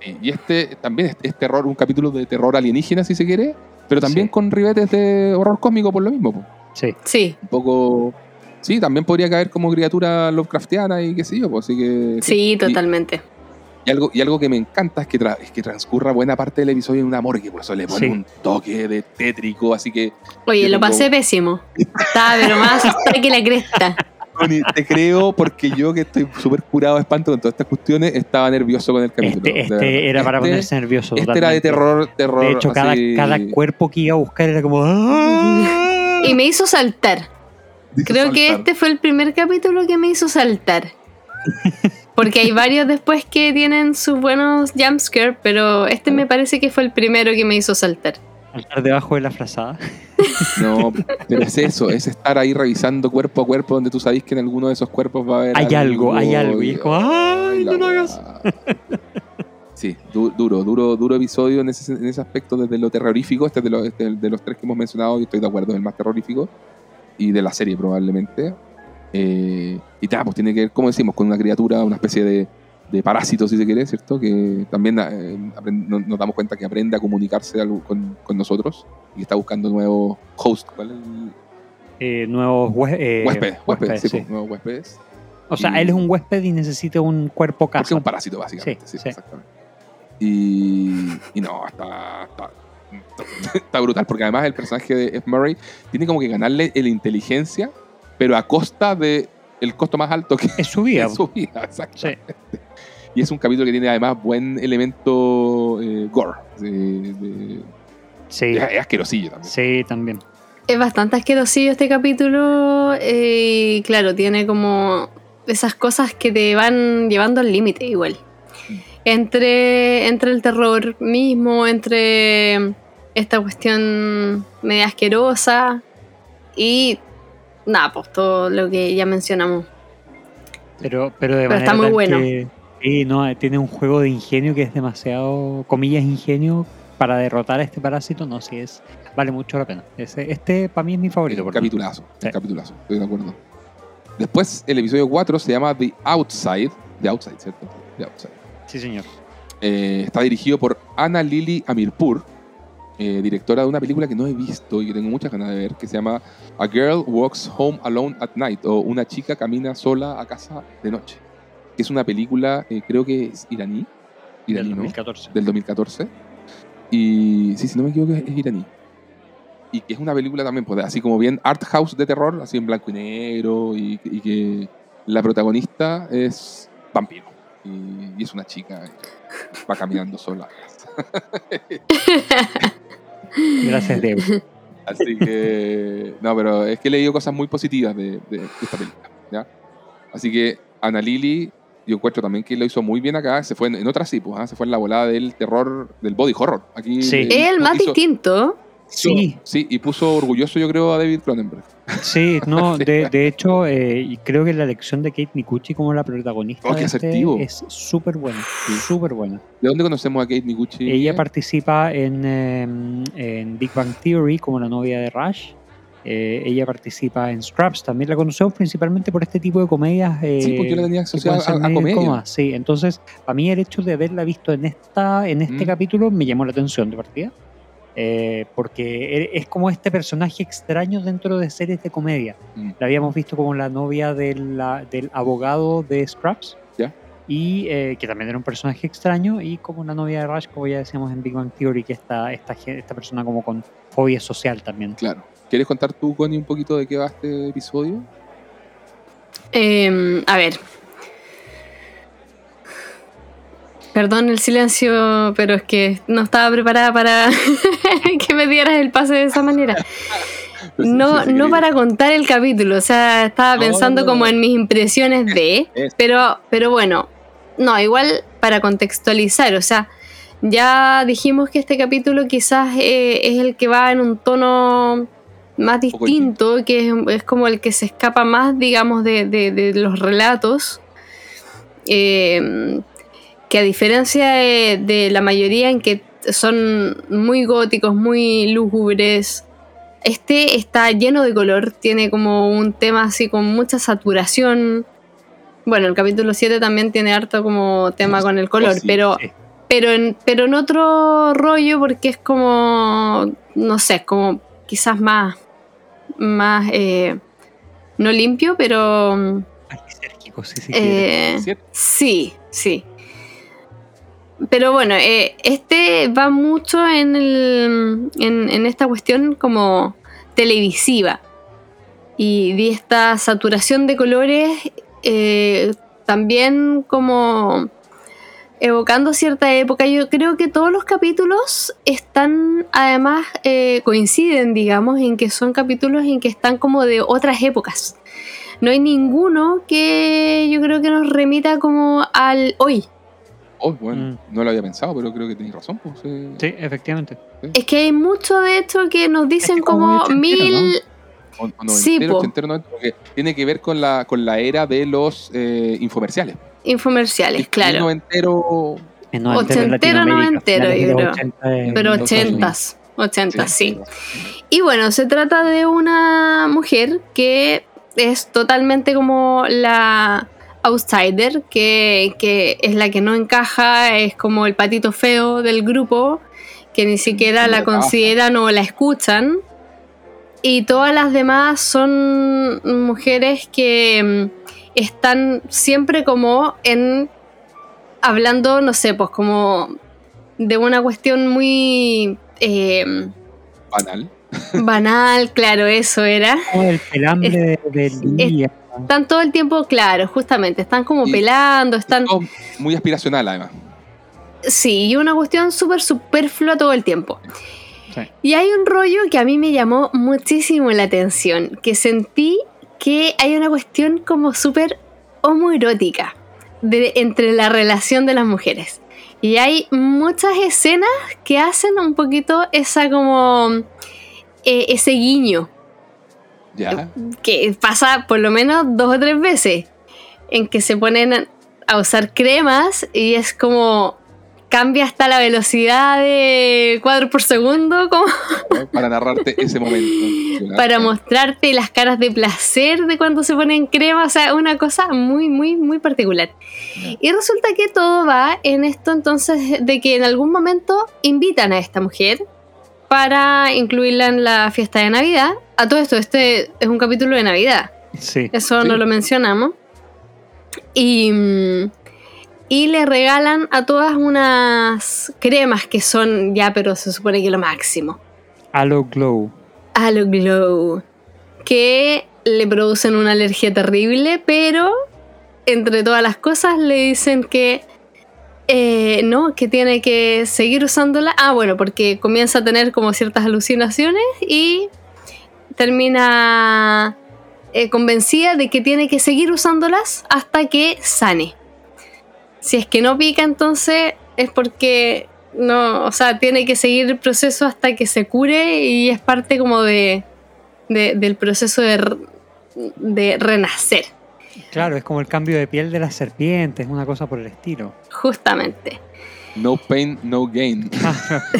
sí, y este también es, es terror, un capítulo de terror alienígena, si se quiere, pero también Sí. con ribetes de horror cósmico por lo mismo. po. Sí. Sí, Un poco. Sí, también podría caer como criatura Lovecraftiana y qué sé yo, pues, así que. sí, totalmente. Y algo, y algo que me encanta es que, tra- es que transcurra buena parte del episodio en una morgue, por eso le pone Sí. un toque de tétrico, así que Oye, lo tengo- pasé pésimo. Estaba pero más asustada que la cresta. Tony, te creo porque yo que estoy súper curado de espanto con todas estas cuestiones, estaba nervioso con el capítulo. Este, de este verdad. era para Este- ponerse nervioso. Este era de totalmente. terror, terror. De hecho, cada, cada cuerpo que iba a buscar era como. Y me hizo saltar. Creo que saltar. este fue el primer capítulo que me hizo saltar. Porque hay varios después que tienen sus buenos jumpscares, pero este me parece que fue el primero que me hizo saltar. Estar debajo de la frazada. No, pero es eso, es estar ahí revisando cuerpo a cuerpo donde tú sabes que en alguno de esos cuerpos va a haber Hay algo, hay algo, y es como, ¡ay, no lo hagas! Sí, du- duro, duro, duro episodio en ese, en ese aspecto desde lo terrorífico. Este es de los, este de los tres que hemos mencionado y estoy de acuerdo, es el más terrorífico. Y de la serie probablemente. Eh, y nada, pues tiene que ver, como decimos, con una criatura, una especie de, de parásito, si se quiere, ¿cierto? Que también eh, nos damos cuenta que aprende a comunicarse algo con, con nosotros y está buscando nuevos hosts. ¿Cuál es el? Eh, nuevos eh, huéspedes, huéspedes, huéspedes, sí, sí. pues, nuevos huéspedes. O sea, Y- él es un huésped y necesita un cuerpo Porque es casa. un parásito, básicamente. Sí, Sí, sí. exactamente. Y, y no, está, está, está brutal, porque además el personaje de F. Murray tiene como que ganarle la inteligencia, pero a costa de el costo más alto que Es su vida. es su vida. Exacto. Sí. Y es un capítulo que tiene además buen elemento eh, gore. de- de- Sí, es, asquerosillo también. sí, también. Es bastante asquerosillo este capítulo. eh, y claro, tiene como esas cosas que te van llevando al límite igual. Entre, entre el terror mismo, entre esta cuestión media asquerosa y nada, pues todo lo que ya mencionamos. Pero, pero de Pero manera está muy bueno. que- sí, no, tiene un juego de ingenio que es demasiado, comillas, ingenio para derrotar a este parásito. No, sí, es, vale mucho la pena. Ese- este para mí es mi favorito. Capitulazo, Sí. capitulazo, estoy de acuerdo. Después, el episodio 4 se llama The Outside. The Outside, ¿cierto? The Outside. Sí, señor. Eh, está dirigido por Ana Lili Amirpur, eh, directora de una película que no he visto y que tengo muchas ganas de ver, que se llama A Girl Walks Home Alone at Night, o Una chica camina sola a casa de noche. Que es una película, eh, creo que es iraní. Iraní, Del ¿no? 2014. Del 2014. Y sí, si no me equivoco, es, iraní. Y que es una película también, pues, así como bien art house de terror, así en blanco y negro, y, y que la protagonista es vampiro. Y, y es una chica, y va caminando sola. Gracias, Debo. Así que, no, pero es que he leído cosas muy positivas de, de- de esta película. ¿ya? Así que Ana Lili, yo encuentro también que lo hizo muy bien acá. Se fue en, en otra sí, pues, ¿ah? se fue en la volada del terror, del body horror. Aquí Sí. eh, Es el más hizo- distinto. Sí, Sí, y puso orgulloso, yo creo, a David Cronenberg. sí, no, de, de hecho, eh, creo que la elección de Kate Mikuchi como la protagonista Oh, de este es súper buena, súper buena. ¿De dónde conocemos a Kate Mikuchi? Ella participa en, eh, en Big Bang Theory como la novia de Rush. Eh, ella participa en Scraps. También la conocemos principalmente por este tipo de comedias. eh, Sí, porque yo la tenía asociada a, a comedia. Sí, entonces, para mí el hecho de haberla visto en esta en este Mm. capítulo me llamó la atención de partida. Eh, porque e- es como este personaje extraño dentro de series de comedia. Mm. La habíamos visto como la novia de la- del abogado de Scraps. Y eh, que también era un personaje extraño, y como la novia de Rush, como ya decíamos en Big Bang Theory, que esta, esta, persona como con fobia social también. Claro. ¿Quieres contar tú, Connie, un poquito de qué va este episodio? Eh, a ver. Perdón el silencio, pero es que no estaba preparada para que me dieras el pase de esa manera. No, sí, no sí, para contar el capítulo, o sea, estaba No, pensando no, no. como en mis impresiones de, pero, pero bueno, no, igual para contextualizar, o sea, ya dijimos que este capítulo quizás eh, es el que va en un tono más distinto, que es, es como el que se escapa más, digamos, de, de- de los relatos. Eh, que a diferencia de, de la mayoría en que son muy góticos, muy lúgubres, este está lleno de color, tiene como un tema así con mucha saturación. Bueno, el capítulo 7 también tiene harto como tema con el color, pero, pero, en, pero en otro rollo porque es como, no sé, es como quizás más, más, eh, no limpio, pero mm, Lisérgico, sí, sí. quiere. eh, ¿Cierto? sí, sí. Pero bueno, eh, este va mucho en, el, en, esta cuestión como televisiva. Y de esta saturación de colores eh, también como evocando cierta época. Yo creo que todos los capítulos están, además, eh, coinciden, digamos, en que son capítulos en que están como de otras épocas. No hay ninguno que yo creo que nos remita como al hoy. Oh, bueno, no lo había pensado, pero creo que tenéis razón. Pues, eh, Sí, efectivamente. Es que hay mucho de hecho que nos dicen Es que como mil... o- o Sí, noventero, porque tiene que ver con la, con la era de los eh, infomerciales. infomerciales, claro. noventero, En noventero en Ochentero, noventero, yo creo. 80 en Pero ochentas. Ochentas, sí. sí. Y bueno, se trata de una mujer que es totalmente como la outsider, que, que es la que no encaja, es como el patito feo del grupo, que ni siquiera la consideran o la escuchan. Y todas las demás son mujeres que mm, están siempre como en hablando, no sé, pues como de una cuestión muy eh, Banal. banal, claro, eso era. El pelambre de- del es- día. Están todo el tiempo, claro, justamente, están como Y- pelando, están... Muy aspiracional, además. Sí, y una cuestión súper superflua todo el tiempo. Sí. Y hay un rollo que a mí me llamó muchísimo la atención, que sentí que hay una cuestión como súper homoerótica de, entre la relación de las mujeres. Y hay muchas escenas que hacen un poquito esa como... eh, ese guiño Ya. que pasa por lo menos dos o tres veces en que se ponen a usar cremas y es como cambia hasta la velocidad de cuadros por segundo como Para narrarte ese momento. para mostrarte las caras de placer de cuando se ponen crema, o sea, una cosa muy, muy, muy particular. Y resulta que todo va en esto entonces de que en algún momento invitan a esta mujer para incluirla en la fiesta de Navidad. A todo esto, este es un capítulo de Navidad. Sí. Eso Sí. no lo mencionamos. Y, mm, y le regalan a todas unas cremas que son ya, pero se supone que lo máximo. Halo Glow. Halo Glow. Que le producen una alergia terrible, pero entre todas las cosas le dicen que eh, no, que tiene que seguir usándola. Ah, bueno, porque comienza a tener como ciertas alucinaciones y termina eh, convencida de que tiene que seguir usándolas hasta que sane. Si es que no pica, entonces es porque no, o sea, tiene que seguir el proceso hasta que se cure y es parte como de, de- del proceso de, de renacer, Claro, es como el cambio de piel de las serpientes, una cosa por el estilo. justamente. No pain, no gain.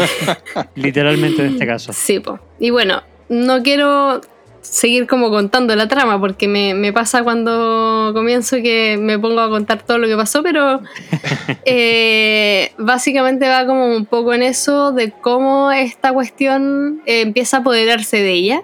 Literalmente en este caso. Sí, po. Y bueno, no quiero seguir como contando la trama, porque me, me pasa cuando comienzo que me pongo a contar todo lo que pasó, pero eh, básicamente va como un poco en eso de cómo esta cuestión eh, empieza a apoderarse de ella.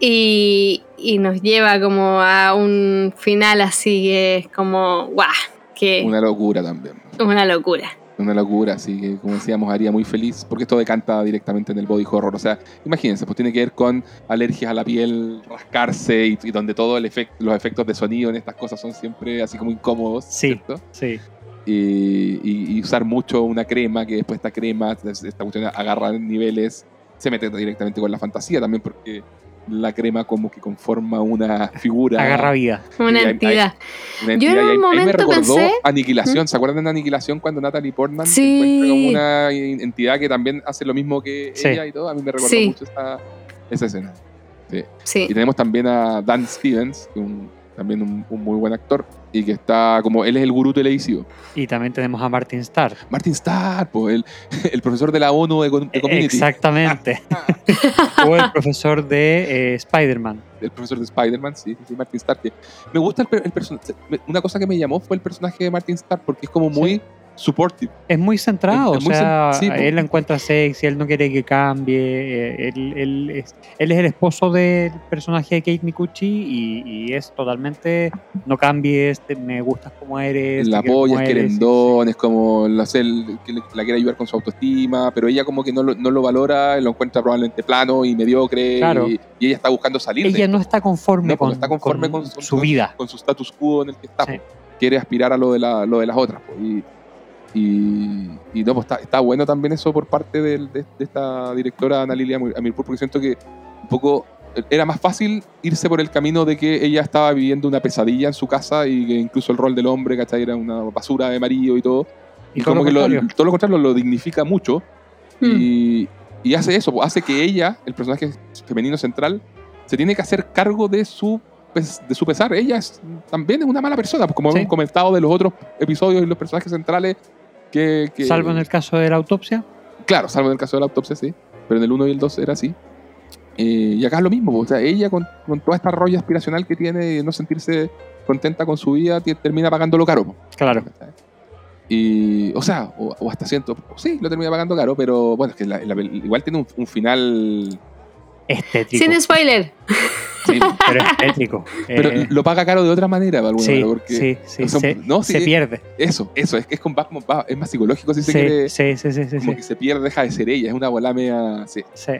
Y, y nos lleva como a un final así que es como, guau, que Una locura también. una locura. Una locura, así que como decíamos, haría muy feliz, porque esto decanta directamente en el body horror. O sea, imagínense, pues tiene que ver con alergias a la piel, rascarse y, y donde todos el efect- los efectos de sonido en estas cosas son siempre así como incómodos, Sí. ¿cierto? Sí. Y, y- y usar mucho una crema, que después esta crema, esta cuestión agarra niveles, se mete directamente con la fantasía también, porque la crema como que conforma una figura. Agarra vida. Una hay- entidad. Una Yo en entidad, y un ahí- ahí me momento recordó pensé- Aniquilación. ¿Se acuerdan de Aniquilación cuando Natalie Portman se Sí. encuentra como una entidad que también hace lo mismo que Sí. ella y todo? A mí me recordó Sí. mucho esa, esa escena. Sí. Y tenemos también a Dan Stevens, que un- también un, un muy buen actor, y que está como, él es el gurú televisivo. Y también tenemos a Martin Starr. Martin Starr, pues, el, el profesor de la ONU de, de Community. Exactamente. o el profesor de eh, Spider-Man. El profesor de Spider-Man, sí, sí, Martin Starr. que me gusta el personaje. Una cosa que me llamó fue el personaje de Martin Starr, porque es como muy supportive. Es muy centrado, Es- es o muy sea, cen- sí, él la encuentra sexy, él no quiere que cambie, eh, él, él es, él es el esposo del personaje de Kate Mikuchi y, y es totalmente, no cambies, te- me gustas como eres. la apoya, es eres", querendón, es como la, la quiere ayudar con su autoestima, pero ella como que no lo, no lo valora, lo encuentra probablemente plano y mediocre, Claro. y, y ella está buscando salir de Ella esto, no está conforme, No, pues, con, no está conforme con con su- su vida. con su status quo en el que está. Sí. Quiere aspirar a lo de, la, lo de las otras. pues, y, y, y no, pues está, está bueno también eso por parte del- de, de esta directora Ana Lilia Amirpur, porque siento que un poco era más fácil irse por el camino de que ella estaba viviendo una pesadilla en su casa y que incluso el rol del hombre, ¿cachai? Era una basura de marido y todo. Y Y, todo como lo que lo, contrario. todo lo contrario lo dignifica mucho Mm. y, y hace eso, pues, hace que ella, el personaje femenino central, se tiene que hacer cargo de su, de su pesar. Ella es- también es una mala persona, pues, como Sí. hemos comentado de los otros episodios y los personajes centrales. Que, que- Salvo en el caso de la autopsia. Claro, salvo en el caso de la autopsia, sí. Pero en el 1 y el 2 era así. Eh, y acá es lo mismo, o sea, ella con, con toda esta rolla aspiracional que tiene de no sentirse contenta con su vida, termina pagándolo caro. Claro. Y, o sea, o, o hasta siento, sí, lo termina pagando caro, pero bueno, es que la- la- igual tiene un, un final. Estético. Sin spoiler. Sí, pero estético. pero Eh, lo paga caro de otra manera, de alguna sí, manera, porque sí, sí, o sea, se, no, sí, se eh, pierde. eso, eso, es que es, con, es más psicológico si se Sí, quiere, sí, sí, sí, sí, como sí. que se pierde, deja de ser ella, es una bola media, sí, Sí.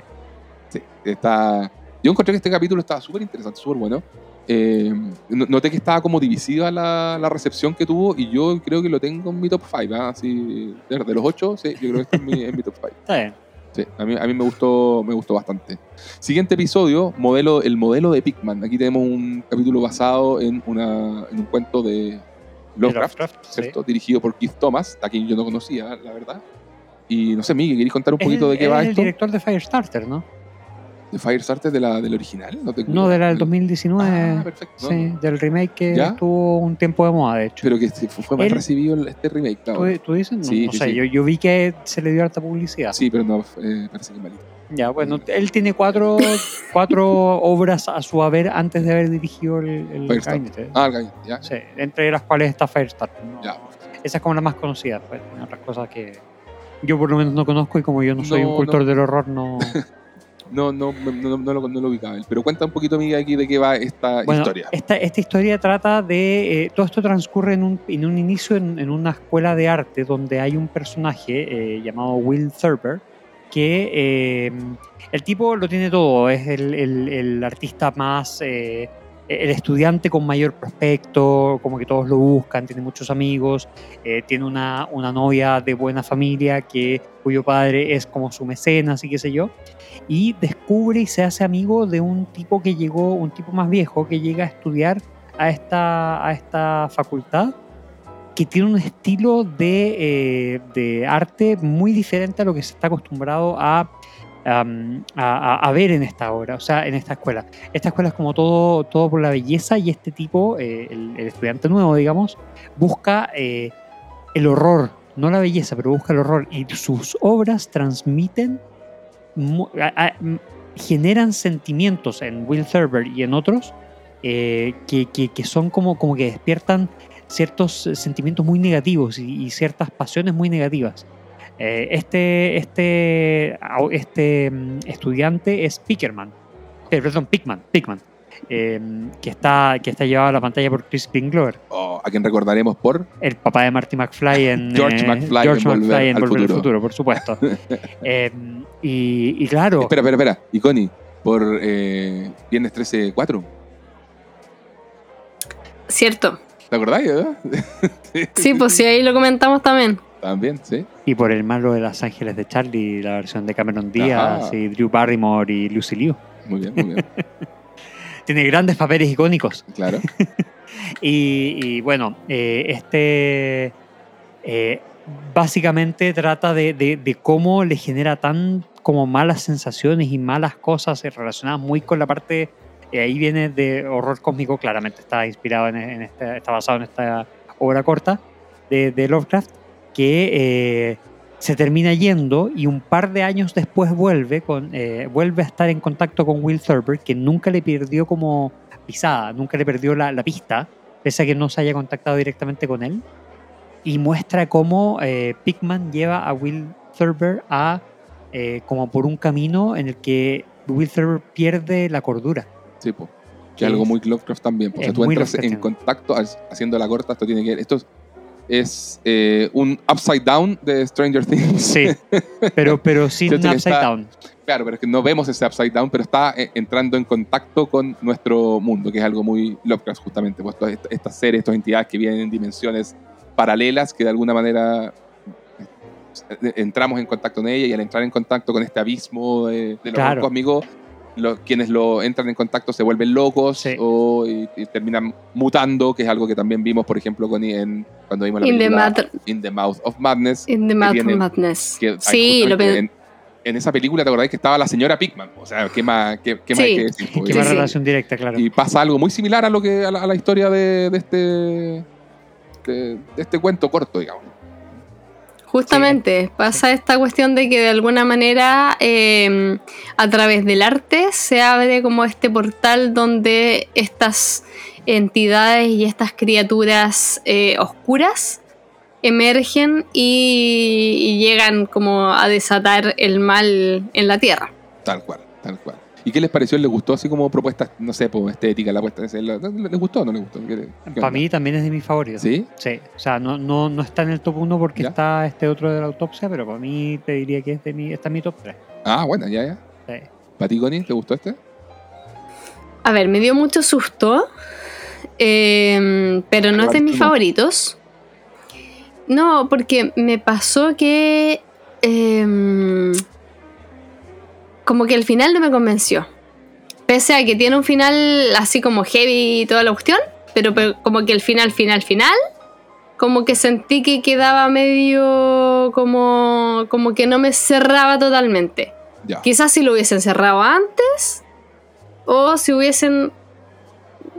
sí, está, yo encontré que este capítulo estaba súper interesante, súper bueno, Eh, no- noté que estaba como divisiva la, la recepción que tuvo y yo creo que lo tengo en mi top 5, así, de, de los 8, sí, yo creo que está en mi, en mi top 5. Está bien. Sí, a mí, a mí me gustó me gustó bastante. Siguiente episodio, modelo, el modelo de Pigman. Aquí tenemos un capítulo basado en, una, en un cuento de Lovecraft, Lovecraft, sí. ¿cierto? Dirigido por Keith Thomas, a quien yo no conocía, la verdad. Y no sé, Miguel, ¿queréis contar un Es poquito el- de qué es va el esto? director de Firestarter, ¿no? ¿De Firestarter de la, del original? No, tengo No, de la del 2019. Ah, perfecto. sí, no. del remake que ¿Ya? estuvo un tiempo de moda, de hecho. Pero que fue mal recibido este remake, claro. ¿Tú, tú dices? No, Sí, sé, sí. Yo, yo vi que se le dio harta publicidad. Sí, pero no, eh, parece que malito. Ya, bueno, él tiene cuatro, cuatro obras a su haber antes de haber dirigido el, el gabinete. Ah, el gabinete, ya. Sí, entre las cuales está Firestarter. ¿no? Ya. Esa es como la más conocida, pues. Otras cosas que yo por lo menos no conozco y como yo no soy un cultor del horror, no... No, no, no, no, no lo, no lo ubicaba él. Pero cuenta un poquito, Miguel, aquí de qué va esta Bueno, historia. Esta, esta historia trata de... eh, todo esto transcurre en un, en un inicio en, en una escuela de arte donde hay un personaje eh, llamado Will Thurber que eh, el tipo lo tiene todo, es el, el- el artista más... eh, el estudiante con mayor prospecto, como que todos lo buscan, tiene muchos amigos, eh, tiene una, una novia de buena familia que, cuyo padre es como su mecenas y qué sé yo, y descubre y se hace amigo de un tipo que llegó, un tipo más viejo que llega a estudiar a esta, a esta facultad que tiene un estilo de, eh, de arte muy diferente a lo que se está acostumbrado a, am, a, a- ver en esta obra, o sea, en esta escuela. Esta escuela es como todo, todo por la belleza y este tipo, eh, el, el estudiante nuevo, digamos, busca eh, el horror, no la belleza, pero busca el horror y sus obras transmiten a- a- generan sentimientos en Will Thurber y en otros eh, que, que- que son como, como que despiertan ciertos sentimientos muy negativos y, y ciertas pasiones muy negativas. Eh, este, este, este mm, estudiante es Pickerman, eh, perdón, Pickman, Pickman eh, que, está, que está llevado a la pantalla por Crispin Glover, Oh, a quien recordaremos por el papá de Marty McFly en George eh, McFly George en Volver McFly en al Volver al Futuro. futuro, por supuesto. Eh, y, y claro, Espera, espera, espera. Y Connie, por eh, Viernes 13 4. Cierto. ¿Te acordáis, verdad? Sí, pues sí, ahí lo comentamos también. También, sí. y por el malo de Los Ángeles de Charlie, la versión de Cameron Díaz Ajá. y Drew Barrymore y Lucy Liu. Muy bien, muy bien. Tiene grandes papeles icónicos. Claro. Y, y bueno, eh, este eh, básicamente trata de, de- de cómo le genera tan como malas sensaciones y malas cosas eh, relacionadas muy con la parte, eh, ahí viene de horror cósmico, claramente está inspirado en, en esta- está basado en esta obra corta de, de Lovecraft, que eh, se termina yendo y un par de años después vuelve, con, eh, vuelve a estar en contacto con Will Thurber, que nunca le perdió como pisada, nunca le perdió la, la pista, pese a que no se haya contactado directamente con él, y muestra cómo eh, Pickman lleva a Will Thurber a eh, como por un camino en el que Will Thurber pierde la cordura. Sí, pues. Que es algo muy Lovecraft también. po. O sea, tú entras en contacto, ha- haciendo la corta, esto tiene que ver. Esto es, es, eh, un upside down de Stranger Things. Sí, pero, pero sin que Upside está- Down. Claro, pero es que no vemos ese upside down, pero está eh, entrando en contacto con nuestro mundo, que es algo muy Lovecraft, justamente. Pues todas estas seres, estas entidades que vienen en dimensiones paralelas, que de alguna manera eh, entramos en contacto con ella y al entrar en contacto con este abismo de, de lo Claro. cósmico, lo- quienes lo entran en contacto se vuelven locos Sí. o y- y terminan mutando, que es algo que también vimos, por ejemplo, con, en, cuando vimos la In the, película mat- In the Mouth of Madness. in the Mouth of tiene- Madness. que Sí, lo en, en esa película te acordás que estaba la señora Pickman. O sea, ¿qué más, qué, qué más Sí. hay que decir? Sí, más sí. relación directa, claro. Y pasa algo muy similar a lo que a la, a la historia de, de este de, de este cuento corto, digamos. Justamente, pasa esta cuestión de que de alguna manera eh, a través del arte se abre como este portal donde estas entidades y estas criaturas eh, oscuras emergen y, y llegan como a desatar el mal en la tierra. Tal cual, tal cual. ¿Y qué les pareció? ¿Les gustó así como propuesta, no sé, estética, la puesta? ¿Les gustó o no les gustó? ¿Qué- qué Para mí también es de mis favoritos. ¿Sí? Sí, o sea, no, no, no está en el top 1 porque Ya. está este otro de la autopsia, pero para mí te diría que es de mi, está en mi top 3. Ah, bueno, ya, ya. Sí. ¿Para ti, Connie, te gustó este? A ver, me dio mucho susto, eh, pero no es de mis No. favoritos. No, porque me pasó que... eh, como que el final no me convenció. Pese a que tiene un final así como heavy y toda la cuestión, pero, pero como que el final, final, final, como que sentí que quedaba medio como, como que no me cerraba totalmente. Quizás si lo hubiesen cerrado antes o si hubiesen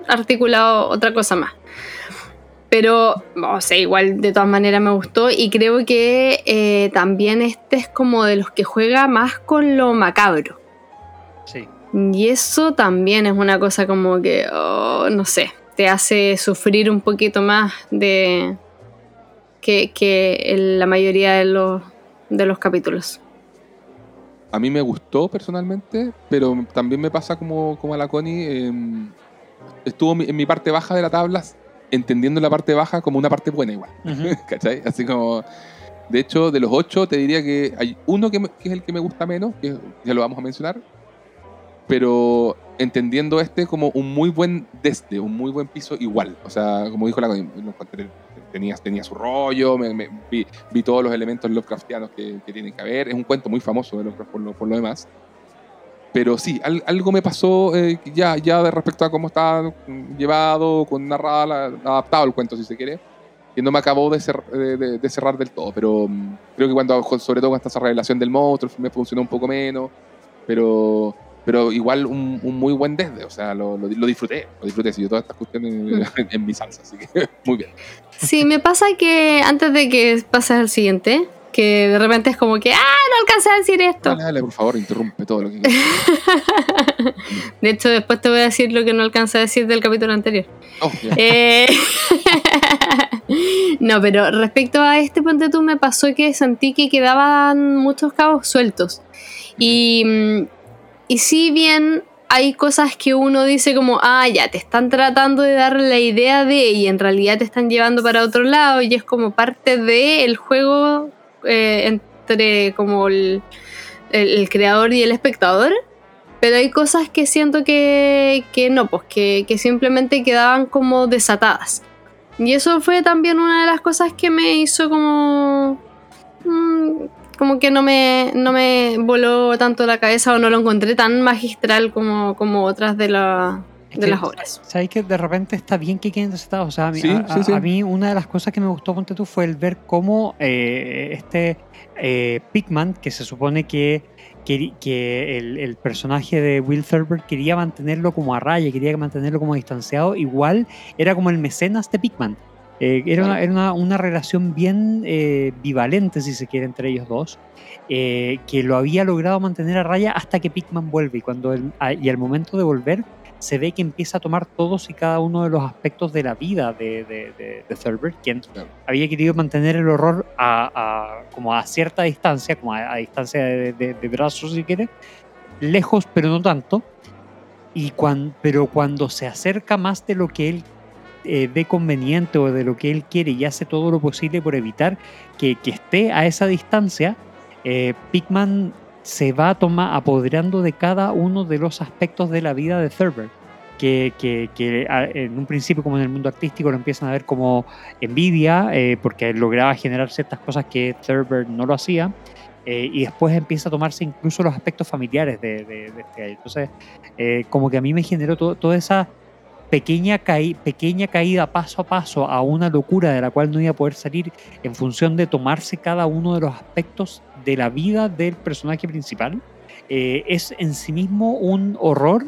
articulado otra cosa más. Pero, o sea, igual de todas maneras me gustó y creo que eh, también este es como de los que juega más con lo macabro. Sí. Y eso también es una cosa como que, oh, no sé, te hace sufrir un poquito más de que, que en la mayoría de los, de los capítulos. A mí me gustó personalmente, pero también me pasa como, como a la Connie. eh, estuvo en mi parte baja de la tabla, entendiendo la parte baja como una parte buena igual. Ujú. ¿Cachai? Así como. De hecho, de los ocho, te diría que hay uno que, me- que es el que me gusta menos, que ya lo vamos a mencionar. Pero entendiendo este como un muy buen desde, un muy buen piso igual. O sea, como dijo la tenía, tenía su rollo, me- me- vi, vi todos los elementos Lovecraftianos que, que tienen que haber. Es un cuento muy famoso de Lovecraft por lo, por lo demás. Pero sí, al- algo me pasó eh, ya, ya de respecto a cómo está mm, llevado, con narrada, la- adaptado el cuento, si se quiere, que no me acabó de, cer- de- de- de cerrar del todo. Pero mm, creo que cuando, sobre todo con esta revelación del monstruo, me funcionó un poco menos. Pero, pero igual un, un muy buen desde, o sea, lo, lo- lo disfruté, lo disfruté, sí, yo todas estas cuestiones en, en mi salsa, así que muy bien. Sí, me pasa que antes de que pases al siguiente, que de repente es como que, ah, no alcancé a decir esto. Dale, dale, por favor, interrumpe todo lo que De hecho, después te voy a decir lo que no alcancé a decir del capítulo anterior. Oh, ya. Eh, no, pero respecto a este ponte tú, me pasó que sentí que quedaban muchos cabos sueltos. Y, mm, y si bien hay cosas que uno dice como, ah, ya, te están tratando de dar la idea de y en realidad te están llevando para otro lado y es como parte del juego eh, entre como el, el- el creador y el espectador. Pero hay cosas que siento que, que no, pues que, que simplemente quedaban como desatadas. Y eso fue también una de las cosas que me hizo como... mm, como que no me, no me voló tanto la cabeza o no lo encontré tan magistral como, como otras de, la- Es de que, las obras. ¿Sabes que de repente está bien que queden desatados? O sea, a mí, Sí, a, sí, sí. a- a mí una de las cosas que me gustó, ponte tú, fue el ver cómo eh, este eh, Pigman, que se supone que, que, que el, el personaje de Will Thurber quería mantenerlo como a raya, quería mantenerlo como distanciado, igual era como el mecenas de Pigman. Eh, era una, era una, una relación bien eh, bivalente, si se quiere, entre ellos dos, eh, que lo había logrado mantener a raya hasta que Pigman vuelve. Y, cuando a- y al momento de volver, se ve que empieza a tomar todos y cada uno de los aspectos de la vida de, de, de, de Thurber, quien Claro. había querido mantener el horror a, a- como a cierta distancia, como a, a distancia de, brazos, si quiere, lejos, pero no tanto. Y cuan- pero cuando se acerca más de lo que él eh, ve conveniente o de lo que él quiere y hace todo lo posible por evitar que, que esté a esa distancia, eh, Pigman se va a tomar apoderando de cada uno de los aspectos de la vida de Thurber. Que, que- en un principio, como en el mundo artístico, lo empiezan a ver como envidia, eh, porque lograba generar ciertas cosas que Thurber no lo hacía. eh, y después empieza a tomarse incluso los aspectos familiares de, de- este. Entonces, eh, como que a mí me generó todo- toda esa pequeña, caí- pequeña caída paso a paso a una locura de la cual no iba a poder salir en función de tomarse cada uno de los aspectos de la vida del personaje principal, eh, es en sí mismo un horror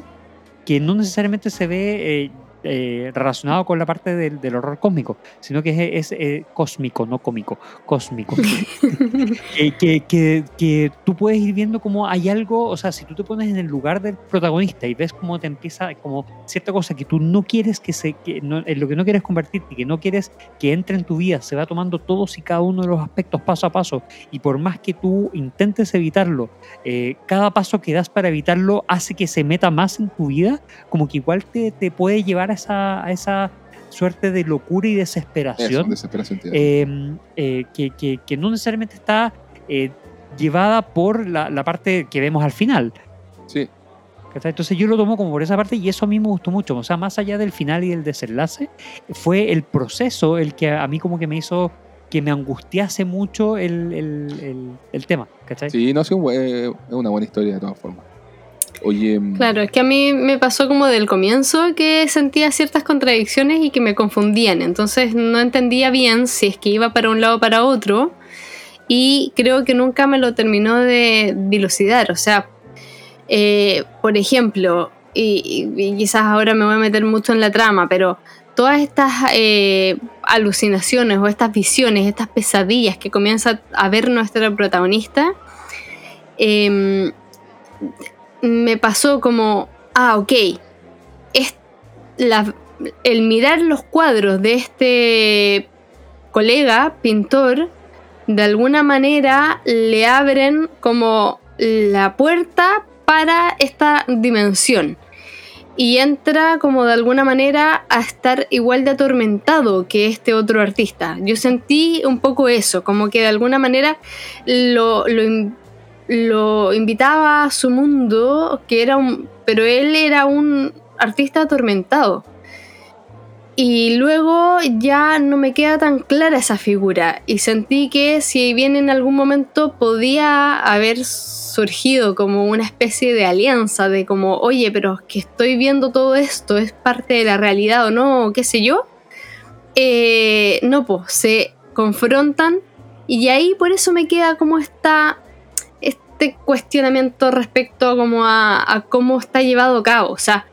que no necesariamente se ve eh, eh, relacionado con la parte del, del horror cósmico, sino que es, es, eh, cósmico, no cómico, cósmico. que, que, que, que tú puedes ir viendo como hay algo, o sea, si tú te pones en el lugar del protagonista y ves cómo te empieza, como cierta cosa que tú no quieres que se, que no- en lo que no quieres convertirte, que no quieres que entre en tu vida, se va tomando todos y cada uno de los aspectos paso a paso, y por más que tú intentes evitarlo, eh, cada paso que das para evitarlo hace que se meta más en tu vida, como que igual te, te puede llevar a esa, a esa suerte de locura y Eso, desesperación tiene. eh, eh, que, que- que no necesariamente está eh, llevada por la, la parte que vemos al final. sí. Entonces yo lo tomo como por esa parte y eso a mí me gustó mucho. O sea, más allá del final y del desenlace, fue el proceso el que a mí como que me hizo que me angustiase mucho el, el- el- el tema. ¿cachai? sí, no, sí, es una buena historia de todas formas. Oye, mm, Claro, es que a mí me pasó como del comienzo que sentía ciertas contradicciones y que me confundían. Entonces no entendía bien si es que iba para un lado o para otro. Y creo que nunca me lo terminó de dilucidar. O sea, eh, por ejemplo, y, quizás ahora me voy a meter mucho en la trama, pero todas estas eh, alucinaciones o estas visiones, estas pesadillas que comienza a ver nuestra protagonista, em, me pasó como, ah, ok, es el mirar los cuadros de este colega, pintor, de alguna manera le abren como la puerta para esta dimensión. Y entra como de alguna manera a estar igual de atormentado que este otro artista. Yo sentí un poco eso, como que de alguna manera lo, lo invitaba a su mundo, que era un, pero él era un artista atormentado. Y luego ya no me queda tan clara esa figura y sentí que si bien en algún momento podía haber surgido como una especie de alianza de como, oye, pero que estoy viendo todo esto, es parte de la realidad o no, o qué sé yo, eh, no, pues se confrontan y ahí por eso me queda como esta, este cuestionamiento respecto como a, a cómo está llevado a cabo, o sea,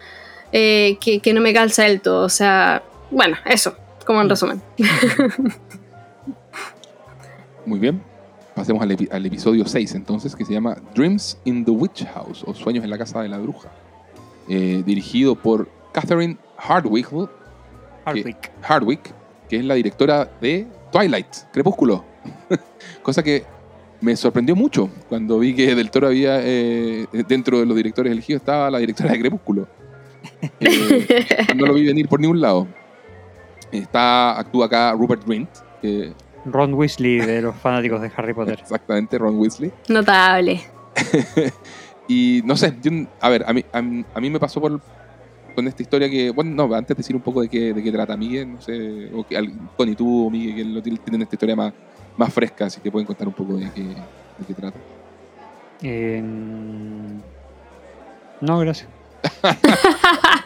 eh, que, que no me calza del todo, o sea, bueno, eso, como en resumen. muy bien. pasemos al, epi- al episodio 6 entonces, que se llama Dreams in the Witch House o Sueños en la Casa de la Bruja. Eh, dirigido por Catherine Hardwick, Hardwick. Hardwick, que es la directora de Twilight, Crepúsculo. Cosa que me sorprendió mucho cuando vi que Del Toro había, eh, dentro de los directores elegidos, estaba la directora de Crepúsculo. Eh, no lo vi venir por ningún lado. Está, actúa acá Rupert Grint, que Ron Weasley de los fanáticos de Harry Potter. exactamente Ron Weasley. Notable. Y no sé, yo- a ver, a mí, a, mí- a mí me pasó por con esta historia que, bueno, no, antes de decir un poco de qué, de qué trata Miguel, no sé, o que, al- Connie, tú o Miguel, que lo tienen tienen esta historia más, más fresca, así que pueden contar un poco de qué, de qué trata. Eh, no, gracias.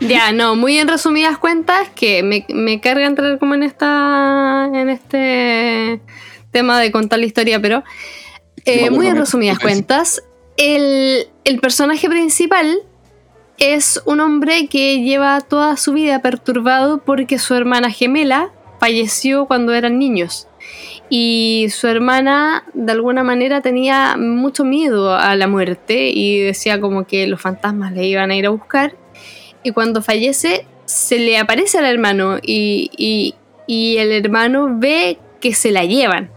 Ya, no, muy en resumidas cuentas, que me, me carga entrar como en esta. en este tema de contar la historia, pero. Eh, muy en resumidas cuentas, el, el personaje principal es un hombre que lleva toda su vida perturbado porque su hermana gemela falleció cuando eran niños. Y su hermana de alguna manera tenía mucho miedo a la muerte y decía como que los fantasmas le iban a ir a buscar. Y cuando fallece se le aparece al hermano y, y- el hermano ve que se la llevan,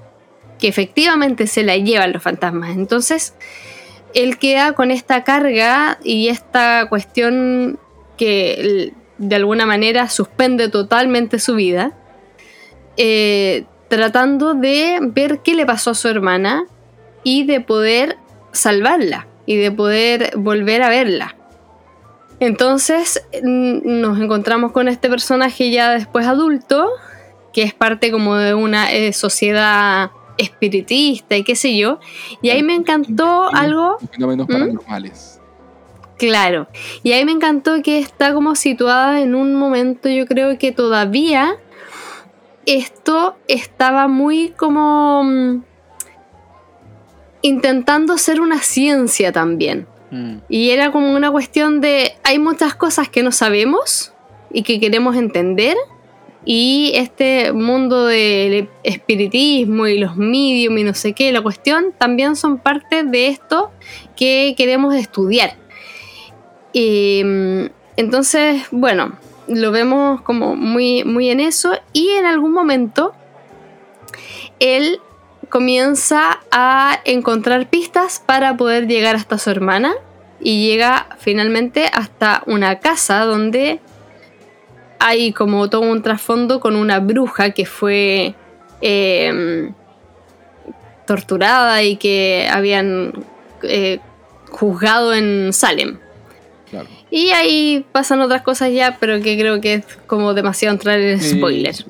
que efectivamente se la llevan los fantasmas. Entonces él queda con esta carga y esta cuestión que de alguna manera suspende totalmente su vida, eh, tratando de ver qué le pasó a su hermana y de poder salvarla y de poder volver a verla. Entonces nos encontramos con este personaje ya después adulto, que es parte como de una eh, sociedad espiritista y qué sé yo. Y ahí me encantó algo Fenómenos ¿Mm? paranormales. Claro, y ahí me encantó que está como situada en un momento, yo creo que todavía esto estaba muy como mm, intentando ser una ciencia también. Mm. Y era como una cuestión de, hay muchas cosas que no sabemos y que queremos entender. Y este mundo del espiritismo y los medium y no sé qué, la cuestión, también son parte de esto que queremos estudiar. Y, mm, entonces, bueno, lo vemos como muy, muy en eso. Y en algún momento, él comienza a encontrar pistas para poder llegar hasta su hermana. Y llega finalmente hasta una casa donde hay como todo un trasfondo con una bruja que fue eh, torturada y que habían eh, juzgado en Salem. Claro. Y ahí pasan otras cosas ya, pero que creo que es como demasiado entrar en spoiler. Sí.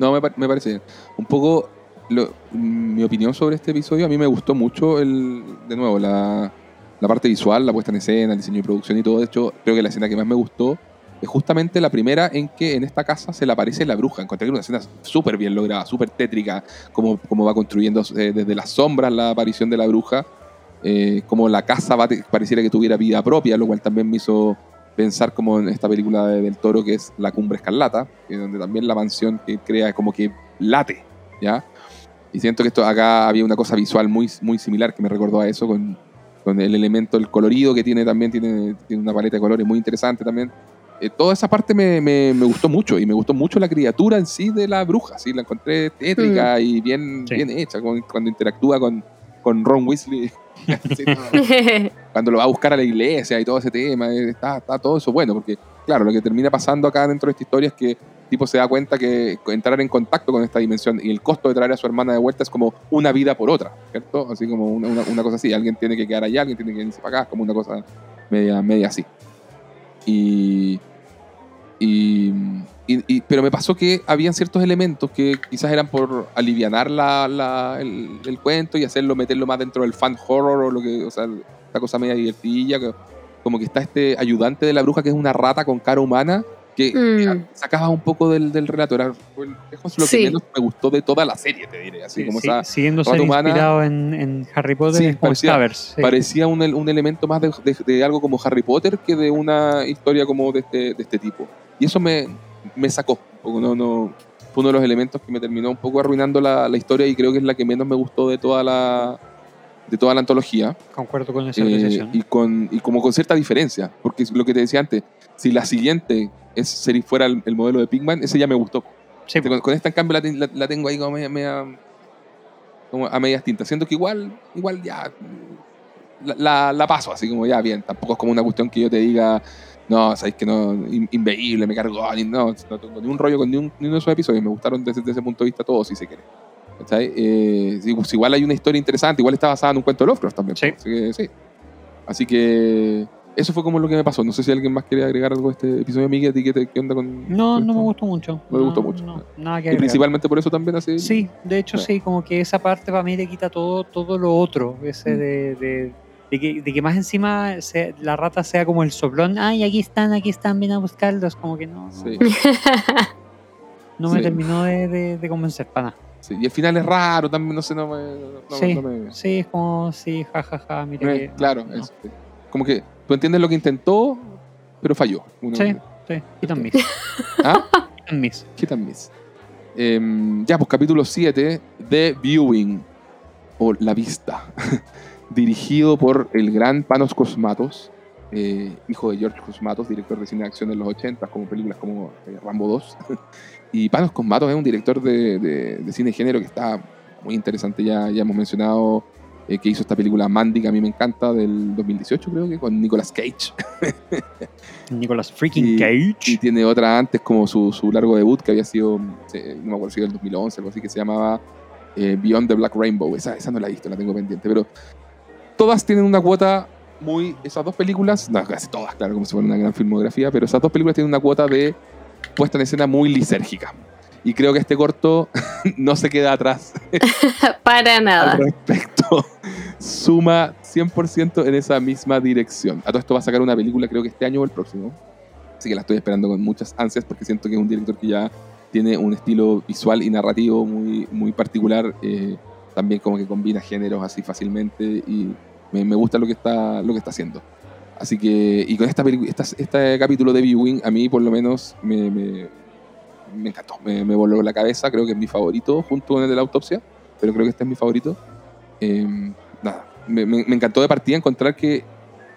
No, me, me parece bien. Un poco lo- mi opinión sobre este episodio, a mí me gustó mucho el, de nuevo, la, la parte visual, la puesta en escena, el diseño de producción y todo. De hecho, creo que la escena que más me gustó es justamente la primera en que en esta casa se le aparece la bruja. Encontré una escena súper bien lograda, súper tétrica, como, como va construyendo eh, desde las sombras la aparición de la bruja, eh, como la casa pareciera que tuviera vida propia, lo cual también me hizo pensar como en esta película de- del toro que es La Cumbre Escarlata, que donde también la mansión que crea como que late, ¿ya? Y siento que esto acá había una cosa visual muy, muy similar que me recordó a eso, con, con el elemento, el colorido que tiene también, tiene, tiene una paleta de colores muy interesante también. Eh, toda esa parte me, me- me gustó mucho y me gustó mucho la criatura en sí de la bruja, ¿sí? la encontré tétrica y bien, Sí. bien hecha con- cuando interactúa con, con Ron Weasley. Sí, no, cuando lo va a buscar a la iglesia y todo ese tema, eh, está, está todo eso bueno, porque claro, lo que termina pasando acá dentro de esta historia es que el tipo se da cuenta que entrar en contacto con esta dimensión y el costo de traer a su hermana de vuelta es como una vida por otra, ¿cierto? Así como una, una- una cosa así, alguien tiene que quedar allá, alguien tiene que venirse para acá, como una cosa media, media así. Y, y, y- y- pero me pasó que habían ciertos elementos que quizás eran por alivianar la, la- el, el cuento y hacerlo, meterlo más dentro del fan horror o lo que, o sea, esta cosa media divertidilla, que- como que está este ayudante de la bruja que es una rata con cara humana, que Mm. sacaba un poco del, del relato. Era lo que Sí. menos me gustó de toda la serie, te diré. Así Sí, como sí, esa, siguiendo ser humana- inspirado en, en Harry Potter Sí, es como parecía- Stavers. sí. parecía un, un elemento más de, de- de algo como Harry Potter que de una historia como de este, de este tipo. Y eso me, me sacó. no, no, fue uno de los elementos que me terminó un poco arruinando la, la historia y creo que es la que menos me gustó de toda la, de toda la antología. Concuerdo con esa Eh, y, con, y como con cierta diferencia, porque es lo que te decía antes, si la siguiente es, sería fuera el, el modelo de Pigman, ese ya me gustó. Sí, Con, con esta, en cambio, la, la- la tengo ahí como, media, media- como a medias tintas, siendo que igual, igual ya la, la- la paso, así como ya bien, tampoco es como una cuestión que yo te diga, no, sabéis que no, in- inveíble, me cargó, ni, no, no tengo ni un rollo con ni, un- ni uno de esos episodios, me gustaron desde, desde ese punto de vista todos, si se quiere. Eh, pues igual hay una historia interesante, igual está basada en un cuento de Lovecraft también. Sí. Así que sí. Así que eso fue como lo que me pasó. No sé si alguien más quiere agregar algo a este episodio, Miguel, ¿a ti qué, te- qué onda con no, no me gustó mucho. No me gustó mucho. no, nada que Y principalmente por eso también así. Sí, de hecho Sí. sí, como que esa parte para mí le quita todo, todo lo otro, ese Mm. de, de, de que, de que más encima se- la rata sea como el soplón, ay, aquí están, aquí están, ven a buscarlos, como que no, no, Sí. no me Sí. terminó de, de- de convencer para nada. Sí, Y el final es raro también, no sé, no me. no- sí, no me- sí, es como, sí, jajaja, mira Eh, que... claro, no. es- como que tú entiendes lo que intentó, pero falló. Sí, sí, hit and miss, ¿Ah? hit and miss. Hit and miss. Em, ya, pues capítulo 7 de Viewing, o La Vista, dirigido por el gran Panos Cosmatos, eh, hijo de George Cosmatos, director de cine de acción en los 80, como películas como eh, Rambo 2. y Panos Cosmatos es un director de, de- de cine de género que está muy interesante, ya, ya hemos mencionado eh, que hizo esta película Mandy, que a mí me encanta, del 2018 creo que, con Nicolas Cage. Nicolas freaking Y- Cage. Y tiene otra antes como su, su largo debut que había sido, no me acuerdo si era el 2011, algo así, que se llamaba eh, Beyond the Black Rainbow. Esa, esa no la he visto, la tengo pendiente. Pero todas tienen una cuota muy... Esas dos películas, no, casi todas, claro, como si fuera una gran filmografía, pero esas dos películas tienen una cuota de puesta en escena muy lisérgica. Y creo que este corto no se queda atrás Para nada. al respecto. Suma 100% en esa misma dirección. A todo esto va a sacar una película, creo que este año o el próximo. Así que la estoy esperando con muchas ansias porque siento que es un director que ya tiene un estilo visual y narrativo muy, muy particular. eh, también como que combina géneros así fácilmente y me, me gusta lo que está, lo que está haciendo. Así que, y con esta esta- este capítulo de Viewing, a mí por lo menos me, me, me encantó, me, voló la cabeza, creo que es mi favorito junto con el de la autopsia, pero creo que este es mi favorito. Eh, nada, me, encantó de partida encontrar que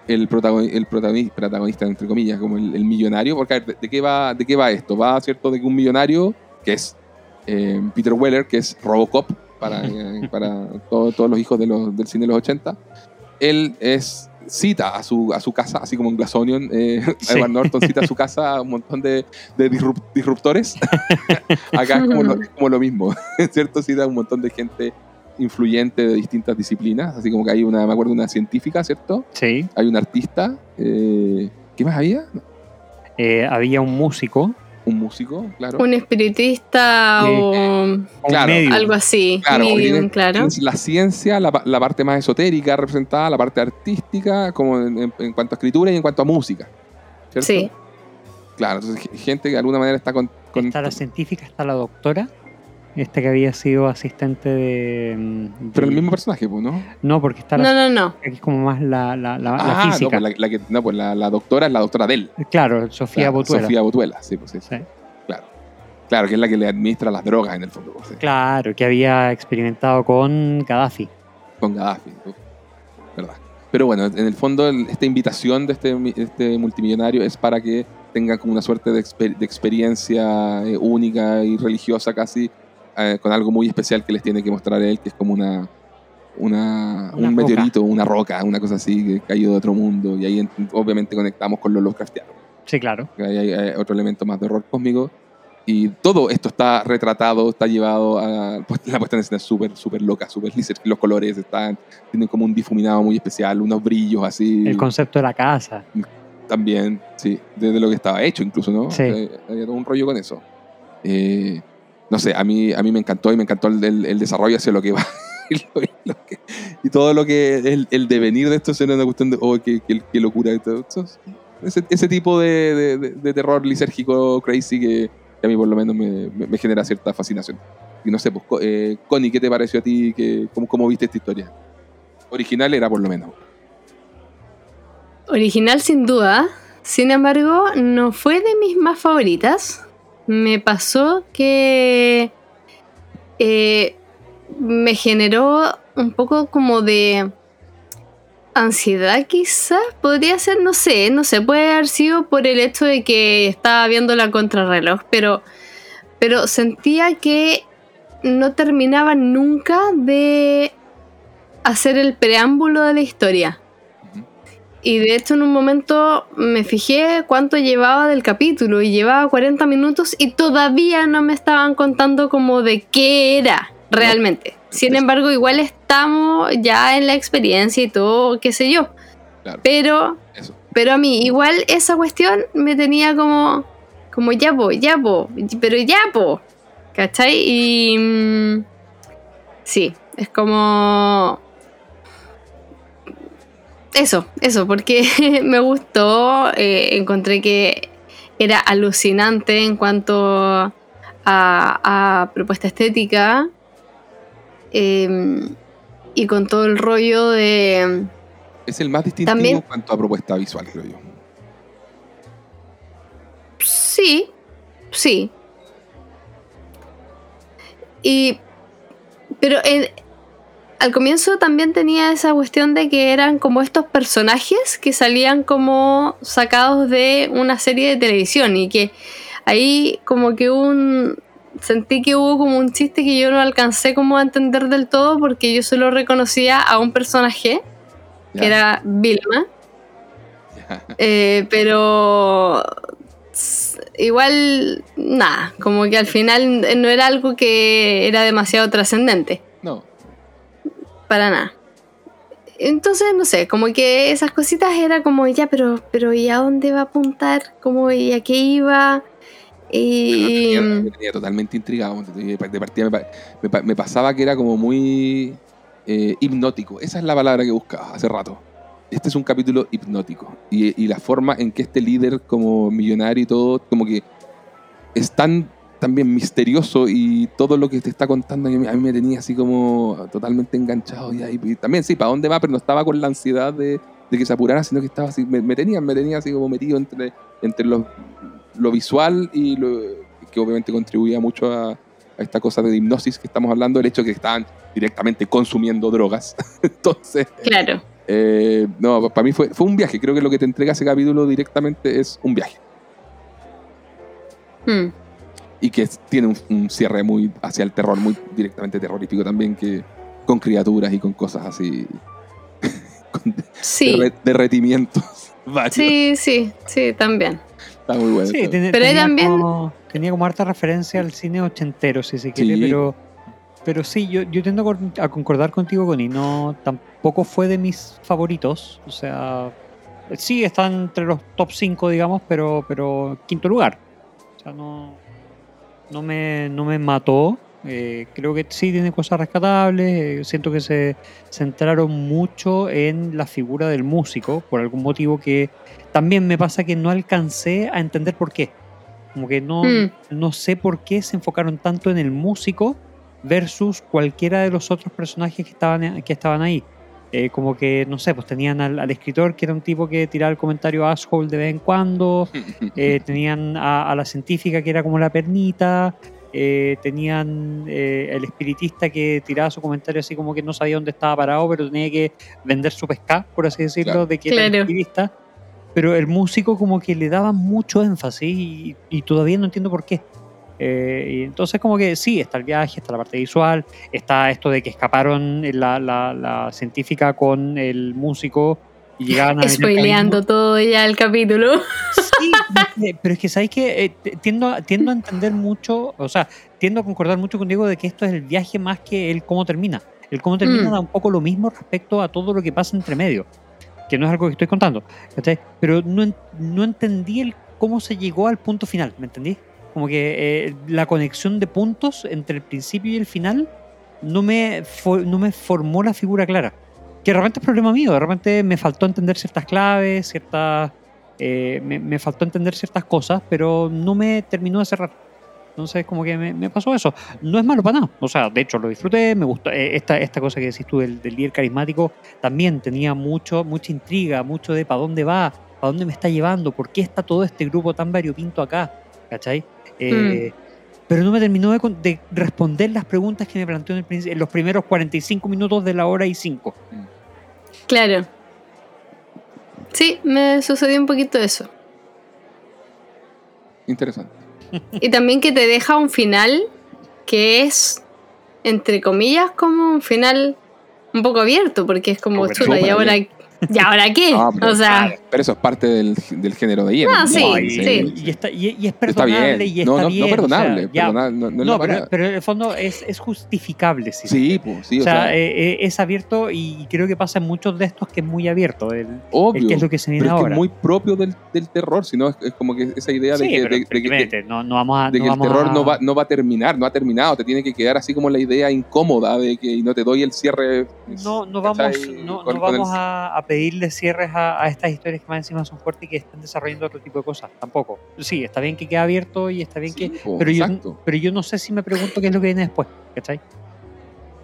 el, protagoni- el protagoni- protagonista, entre comillas, como el, el millonario, porque a ver, ¿de, de qué va, ¿de qué va esto? Va, ¿cierto?, de que un millonario, que es eh, Peter Weller, que es Robocop para, eh, para todo- todos los hijos de los- del cine de los 80, él es cita a su, a su casa, así como en Glass Onion, eh, Sí. Edward Norton cita a su casa a un montón de, de disrup- disruptores. Acá es como lo, es como lo mismo, ¿cierto? Cita a un montón de gente influyente de distintas disciplinas, así como que hay una, me acuerdo, una científica, ¿cierto? Sí, Hay un artista, eh, ¿qué más había? eh, había un músico, Un músico, claro. Un espiritista Sí. o un Claro. algo así. Claro, medium, tiene- claro. tienes la ciencia, la, pa- la parte más esotérica representada, la parte artística, como en, en- en cuanto a escritura y en cuanto a música. ¿cierto? Sí. Claro, entonces ge- gente que de alguna manera está con... con- Está la científica, está la doctora, esta que había sido asistente de... mm, pero el mismo personaje, pues, ¿no? No, porque está No, la, no, no. aquí es como más la, la, la- la ah, no, física. pues, la, la que, no, pues la, la doctora es la doctora de él. Claro, Sofía Claro, Botuela. Sofía Botuela, sí, pues sí. Sí. Claro. Claro, que es la que le administra las drogas en el fondo. pues, sí. Claro, que había experimentado con Gaddafi. con Gaddafi. ¿no? ¿Verdad? Pero bueno, en el fondo el- esta invitación de este, este multimillonario es para que tengan como una suerte de, exper- de experiencia eh, única y religiosa casi, eh, con algo muy especial que les tiene que mostrar él, que es como una, una, Una un roca. meteorito, una roca, una cosa así, que caído de otro mundo. Y ahí en- obviamente conectamos con los Lovecraftianos. Sí, claro. Ahí hay, hay otro elemento más de horror cósmico. Y todo esto está retratado, está llevado a. pues, La puesta en escena es súper, súper loca, súper lisa. Los colores están. Tienen como un difuminado muy especial, unos brillos así. El concepto de la casa. también, sí. Desde lo que estaba hecho, incluso, ¿no? Sí. Eh, Había todo un rollo con eso. Eh, no sé, a mí, a mí me encantó y me encantó el, el- desarrollo hacia lo que va. y, que- todo lo que. El, el devenir de esto será una cuestión de. Oh, qué, qué- locura. Esto, esto es- ese, tipo de, de- terror lisérgico, crazy, que, que a mí por lo menos me, me- genera cierta fascinación. Y no sé, pues, eh, Connie, ¿qué te pareció a ti? ¿Qué, cómo, ¿Cómo viste esta historia? Original era por lo menos. Original sin duda. Sin embargo, no fue de mis más favoritas. Me pasó que eh, me generó un poco como de ansiedad quizás, podría ser, no sé, no sé, puede haber sido por el hecho de que estaba viendo la contrarreloj, pero, pero sentía que no terminaba nunca de hacer el preámbulo de la historia. Y de hecho en un momento me fijé cuánto llevaba del capítulo y llevaba 40 minutos y todavía no me estaban contando como de qué era realmente. Sin embargo, igual estamos ya en la experiencia y todo, qué sé yo. Pero, pero a mí, igual esa cuestión me tenía como, como ya po, ya po, pero ya po. ¿Cachai? Y. Mm, sí, es como. Eso, eso, porque me gustó. Eh, encontré que era alucinante en cuanto a propuesta estética. Em, y con todo el rollo de... Es el más distintivo en cuanto a propuesta visual, creo yo. Sí, sí. Y... Pero al comienzo también tenía esa cuestión de que eran como estos personajes que salían como sacados de una serie de televisión y que ahí como que un sentí que hubo como un chiste que yo no alcancé como a entender del todo porque yo solo reconocía a un personaje, que era Vilma. Eh, pero igual, nada, como que al final no era algo que era demasiado trascendente. Para nada. Entonces, no sé, como que esas cositas era como, ya, pero, pero ¿y a dónde va a apuntar? Como, ¿y a qué iba? Y... Me tenía, totalmente intrigado. De partida me, pasaba que era como muy eh, hipnótico. Esa es la palabra que buscaba hace rato. Este es un capítulo hipnótico. Y, la forma en que este líder como millonario y todo, como que es tan también misterioso y todo lo que te está contando a mí, me tenía así como totalmente enganchado. Y, también sí, ¿para dónde va? Pero no estaba con la ansiedad de, que se apurara, sino que estaba así, me, me, tenía, me tenía así como metido entre, entre lo visual y lo, que obviamente contribuía mucho a, esta cosa de hipnosis que estamos hablando, el hecho de que estaban directamente consumiendo drogas. Entonces, claro. Eh, no, para mí fue, fue un viaje. Creo que lo que te entrega ese capítulo directamente es un viaje. Hmm. Y que tiene un, cierre muy hacia el terror, muy directamente terrorífico también, que con criaturas y con cosas así. con sí. derretimientos. Sí, sí, sí, también muy bueno. Sí, pero tenía también. Como, tenía como harta referencia al cine ochentero, si se quiere, pero. Pero sí, yo, yo tiendo a concordar contigo, Connie. No, tampoco fue de mis favoritos. O sea, sí está entre los top 5, digamos, pero, pero quinto lugar. O sea, no, no, me, no me mató. Eh, creo que sí tiene cosas rescatables. Eh, siento que se centraron mucho en la figura del músico, por algún motivo que también me pasa que no alcancé a entender por qué. Como que no, mm. no sé por qué se enfocaron tanto en el músico versus cualquiera de los otros personajes que estaban, que estaban ahí. Eh, como que, no sé, pues tenían al, escritor que era un tipo que tiraba el comentario asshole de vez en cuando, eh, tenían a, la científica que era como la pernita, eh, tenían el espiritista que tiraba su comentario así como que no sabía dónde estaba parado, pero tenía que vender su pesca, por así decirlo, de que era el espiritista. Pero el músico como que le daba mucho énfasis y, todavía no entiendo por qué. Eh, y entonces como que sí, está el viaje, está la parte visual, está esto de que escaparon la, la, científica con el músico y llegaban a... Spoileando todo ya el capítulo. Sí, pero es que sabéis que eh, tiendo, tiendo a entender mucho, o sea, tiendo a concordar mucho contigo de que esto es el viaje más que el cómo termina. El cómo termina mm. da un poco lo mismo respecto a todo lo que pasa entre medio que no es algo que estoy contando, Pero no, no entendí el cómo se llegó al punto final, ¿me entendí? Como que eh, la conexión de puntos entre el principio y el final no me, no me formó la figura clara. Que de repente es problema mío, de repente me faltó entender ciertas claves, ciertas... Eh, me, me faltó entender ciertas cosas, pero no me terminó de cerrar. Entonces, como que me, pasó eso. No es malo para nada. O sea, de hecho, lo disfruté. Me gustó. Eh, esta, esta cosa que decís tú del, líder carismático también tenía mucho, mucha intriga, mucho de para dónde va, para dónde me está llevando, por qué está todo este grupo tan variopinto acá. ¿Cachai? Eh, Pero no me terminó de, con- de responder las preguntas que me planteó en, el en los primeros 45 minutos de la hora y 5. Claro. Sí, me sucedió un poquito eso. Interesante. Y también que te deja un final que es, entre comillas, como un final un poco abierto, porque es como, chuta, ¿y ahora, ¿y ahora qué? Pero, o sea, pero eso es parte del, del género de hielo. Ah, ¿no? sí, No, y, sí. y está, y, y es Está perdonable bien. y no, está no, bien. no o sea, perdonable. ya- perdonable, no, no es no, pero, en el fondo es, es justificable. Sí, Sí, pues, sí, o o sea, sea, eh, eh, es abierto y creo que pasa en muchos de estos que es muy abierto. El, el obvio. que es lo que se viene pero es que muy propio del, del terror, sino es, es como que esa idea de Sí, que, pero de- de que- efectivamente, no, no vamos a. de no que el terror a- no va, no va a terminar, no ha terminado, te tiene que quedar así como la idea incómoda de que no te doy el cierre. No, no vamos, no, Con- no con el- vamos a, a pedirle cierres a, a estas historias que más encima son fuertes y que están desarrollando otro tipo de cosas. Tampoco. Sí, está bien que quede abierto y está bien Sí, que. po, Pero yo, pero yo no sé si me pregunto qué es lo que viene después. ¿Cachai?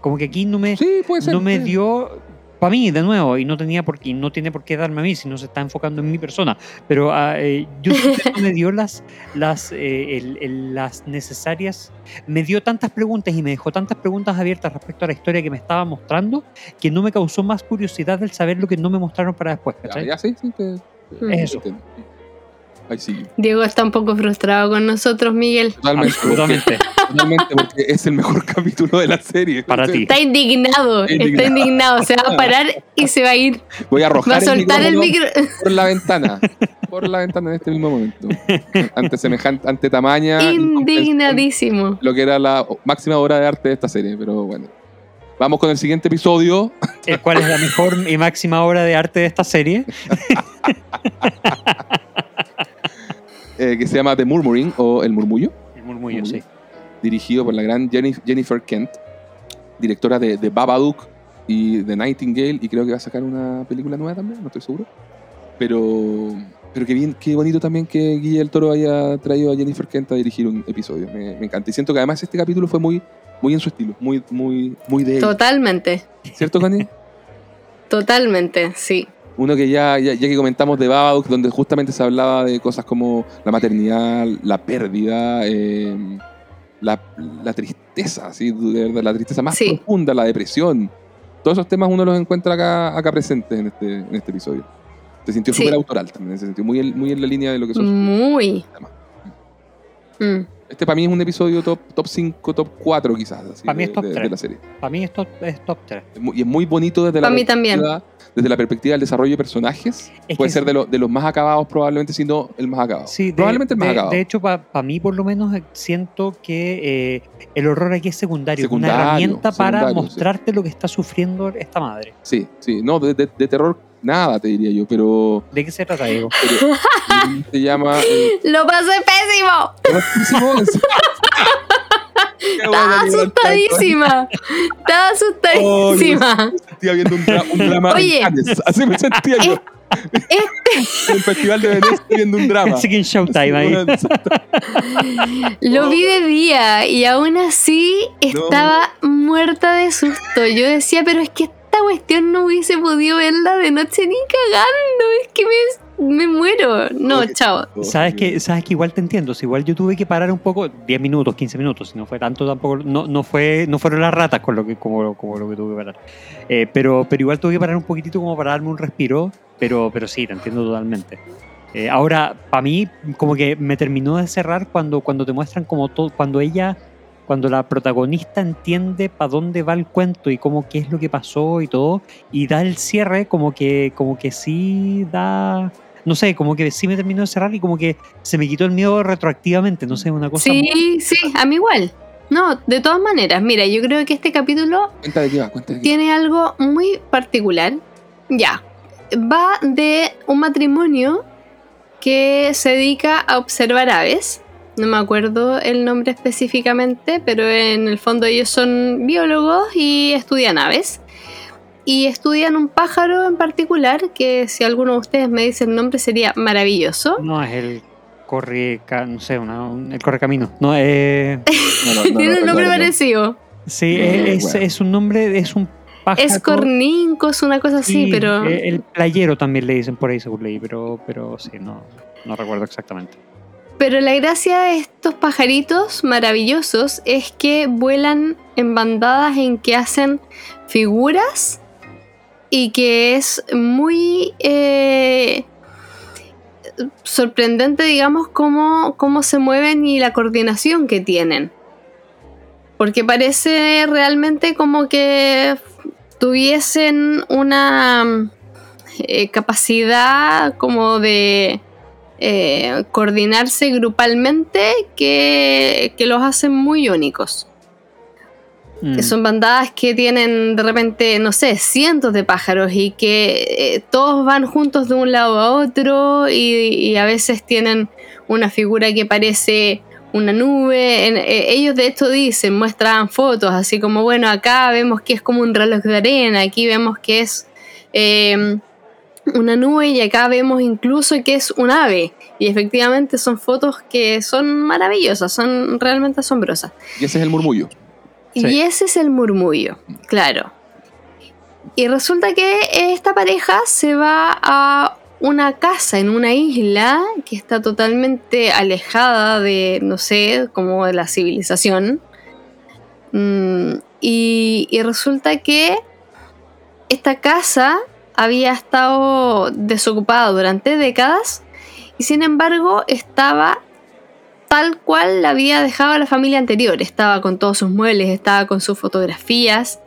Como que aquí no me, Sí, puede ser. no me dio. Para mí, de nuevo, y no tenía por qué, no tiene por qué darme a mí si no se está enfocando en mi persona. Pero ah, eh, yo siento que no me dio las, las, eh, el- el- las necesarias. Me dio tantas preguntas y me dejó tantas preguntas abiertas respecto a la historia que me estaba mostrando que no me causó más curiosidad el saber lo que no me mostraron para después. Ya, ¿cachai? ya, sí, sí, te-. Es eso. entiendo. Ahí. Diego está un poco frustrado con nosotros, Miguel. Totalmente. Absolutamente. Porque, totalmente, porque es el mejor capítulo de la serie. Para ti. Está indignado, está Indignado. indignado. Se va a parar y se va a ir. Voy a arrojar Va a soltar el micrófono micro. por la ventana. Por la ventana en este mismo momento. Ante semejante, ante tamaña. Indignadísimo. Lo que era la máxima obra de arte de esta serie, pero bueno. Vamos con el siguiente episodio. Eh, ¿Cuál es la mejor y máxima obra de arte de esta serie? eh, que se llama The Murmuring o El Murmullo, El murmullo, sí. dirigido por la gran Jennifer Kent, directora de, de Babadook y de Nightingale, y creo que va a sacar una película nueva también, no estoy seguro. Pero, pero qué bien, qué bonito también que Guille del Toro haya traído a Jennifer Kent a dirigir un episodio. Me, me encanta. Y siento que además este capítulo fue muy, muy en su estilo, muy, muy, muy de él. Totalmente. ¿Cierto, Cani? Totalmente, sí. Uno que ya, ya, ya que comentamos de Babadook, donde justamente se hablaba de cosas como la maternidad, la pérdida, eh, la, la tristeza, ¿sí? de verdad, la tristeza más Sí. profunda, la depresión. Todos esos temas uno los encuentra acá, acá presentes en este, en este episodio. Se sintió Sí. súper autoral también, se sintió muy, en- muy en la línea de lo que son Muy. temas. Mm. Este para mí es un episodio top, top 5, top 4 quizás, así, Para mí es top de- de tres. la serie. Para mí es top, es top 3. Es muy- y es muy bonito desde la Pa' mí también. desde la perspectiva del desarrollo de personajes. Es Puede ser sí. de, lo- de los más acabados probablemente, si no el más acabado. Sí, de- probablemente el más de, acabado. de hecho, para mí por lo menos eh, siento que eh, el horror aquí es secundario, es una Secundario, herramienta para secundario, sí. mostrarte lo que está sufriendo esta madre. Sí, sí. No, de, de- de terror nada, te diría yo, pero... ¿De qué se trata, Diego? pero se llama... eh, ¡Lo pasé pésimo! ¿Rarísimo? Qué Estaba asustadísima. Estaba asustadísima. Sentía viendo un, dra- un drama Oye. Así me sentía yo. En el Festival de Venecia viendo un drama. Así que en Showtime ahí. Lo vi de día y aún así estaba muerta de susto. Yo decía, pero es que esta cuestión no hubiese podido verla de noche ni cagando. Es que me, me muero. No, chao. Sabes que, sabes que igual te entiendo, si igual yo tuve que parar un poco, 10 minutos, 15 minutos, si no fue tanto tampoco, no, no fue, no fueron las ratas con lo que, como, como lo que tuve que parar. Eh, pero, pero igual tuve que parar un poquitito como para darme un respiro, pero, pero sí, te entiendo totalmente. Eh, ahora, para mí, como que me terminó de cerrar cuando, cuando te muestran como todo, cuando ella, cuando la protagonista entiende para dónde va el cuento y cómo qué es lo que pasó y todo, y da el cierre, como que, como que sí da, no sé, como que sí me terminó de cerrar y como que se me quitó el miedo retroactivamente, no sé, una cosa. muy- Sí, sí, a mí igual. No, de todas maneras, mira, yo creo que este capítulo tiene algo muy particular. Ya, va de un matrimonio que se dedica a observar aves. No me acuerdo el nombre específicamente, pero en el fondo ellos son biólogos y estudian aves. Y estudian un pájaro en particular que si alguno de ustedes me dice el nombre sería maravilloso. No, es el corre, ca- no sé, una- un- el corre camino. No, eh, No, no, no Tiene un nombre parecido. sí, es, bueno. es un nombre, es un pájaro. Es cornincos, una cosa así, Sí, pero... eh, El playero también le dicen por ahí, según leí, pero, pero sí, no, no recuerdo exactamente. Pero la gracia de estos pajaritos maravillosos es que vuelan en bandadas en que hacen figuras y que es muy eh, sorprendente, digamos, cómo, cómo se mueven y la coordinación que tienen. Porque parece realmente como que tuviesen una eh, capacidad como de eh, coordinarse grupalmente que, que, los hacen muy únicos. Que mm. son bandadas que tienen de repente, no sé, cientos de pájaros y que eh, todos van juntos de un lado a otro y, a veces tienen una figura que parece una nube. Eh, ellos de esto dicen, muestran fotos, así como, bueno, acá vemos que es como un reloj de arena, aquí vemos que es una nube y acá vemos incluso que es un ave. Y efectivamente son fotos que son maravillosas, son realmente asombrosas. Y ese es el murmullo. Y ese es el murmullo, claro. Y resulta que esta pareja se va a una casa en una isla que está totalmente alejada de, no sé, como de la civilización. Mm, y, y resulta que esta casa había estado desocupada durante décadas y sin embargo estaba tal cual la había dejado la familia anterior. Estaba con todos sus muebles, estaba con sus fotografías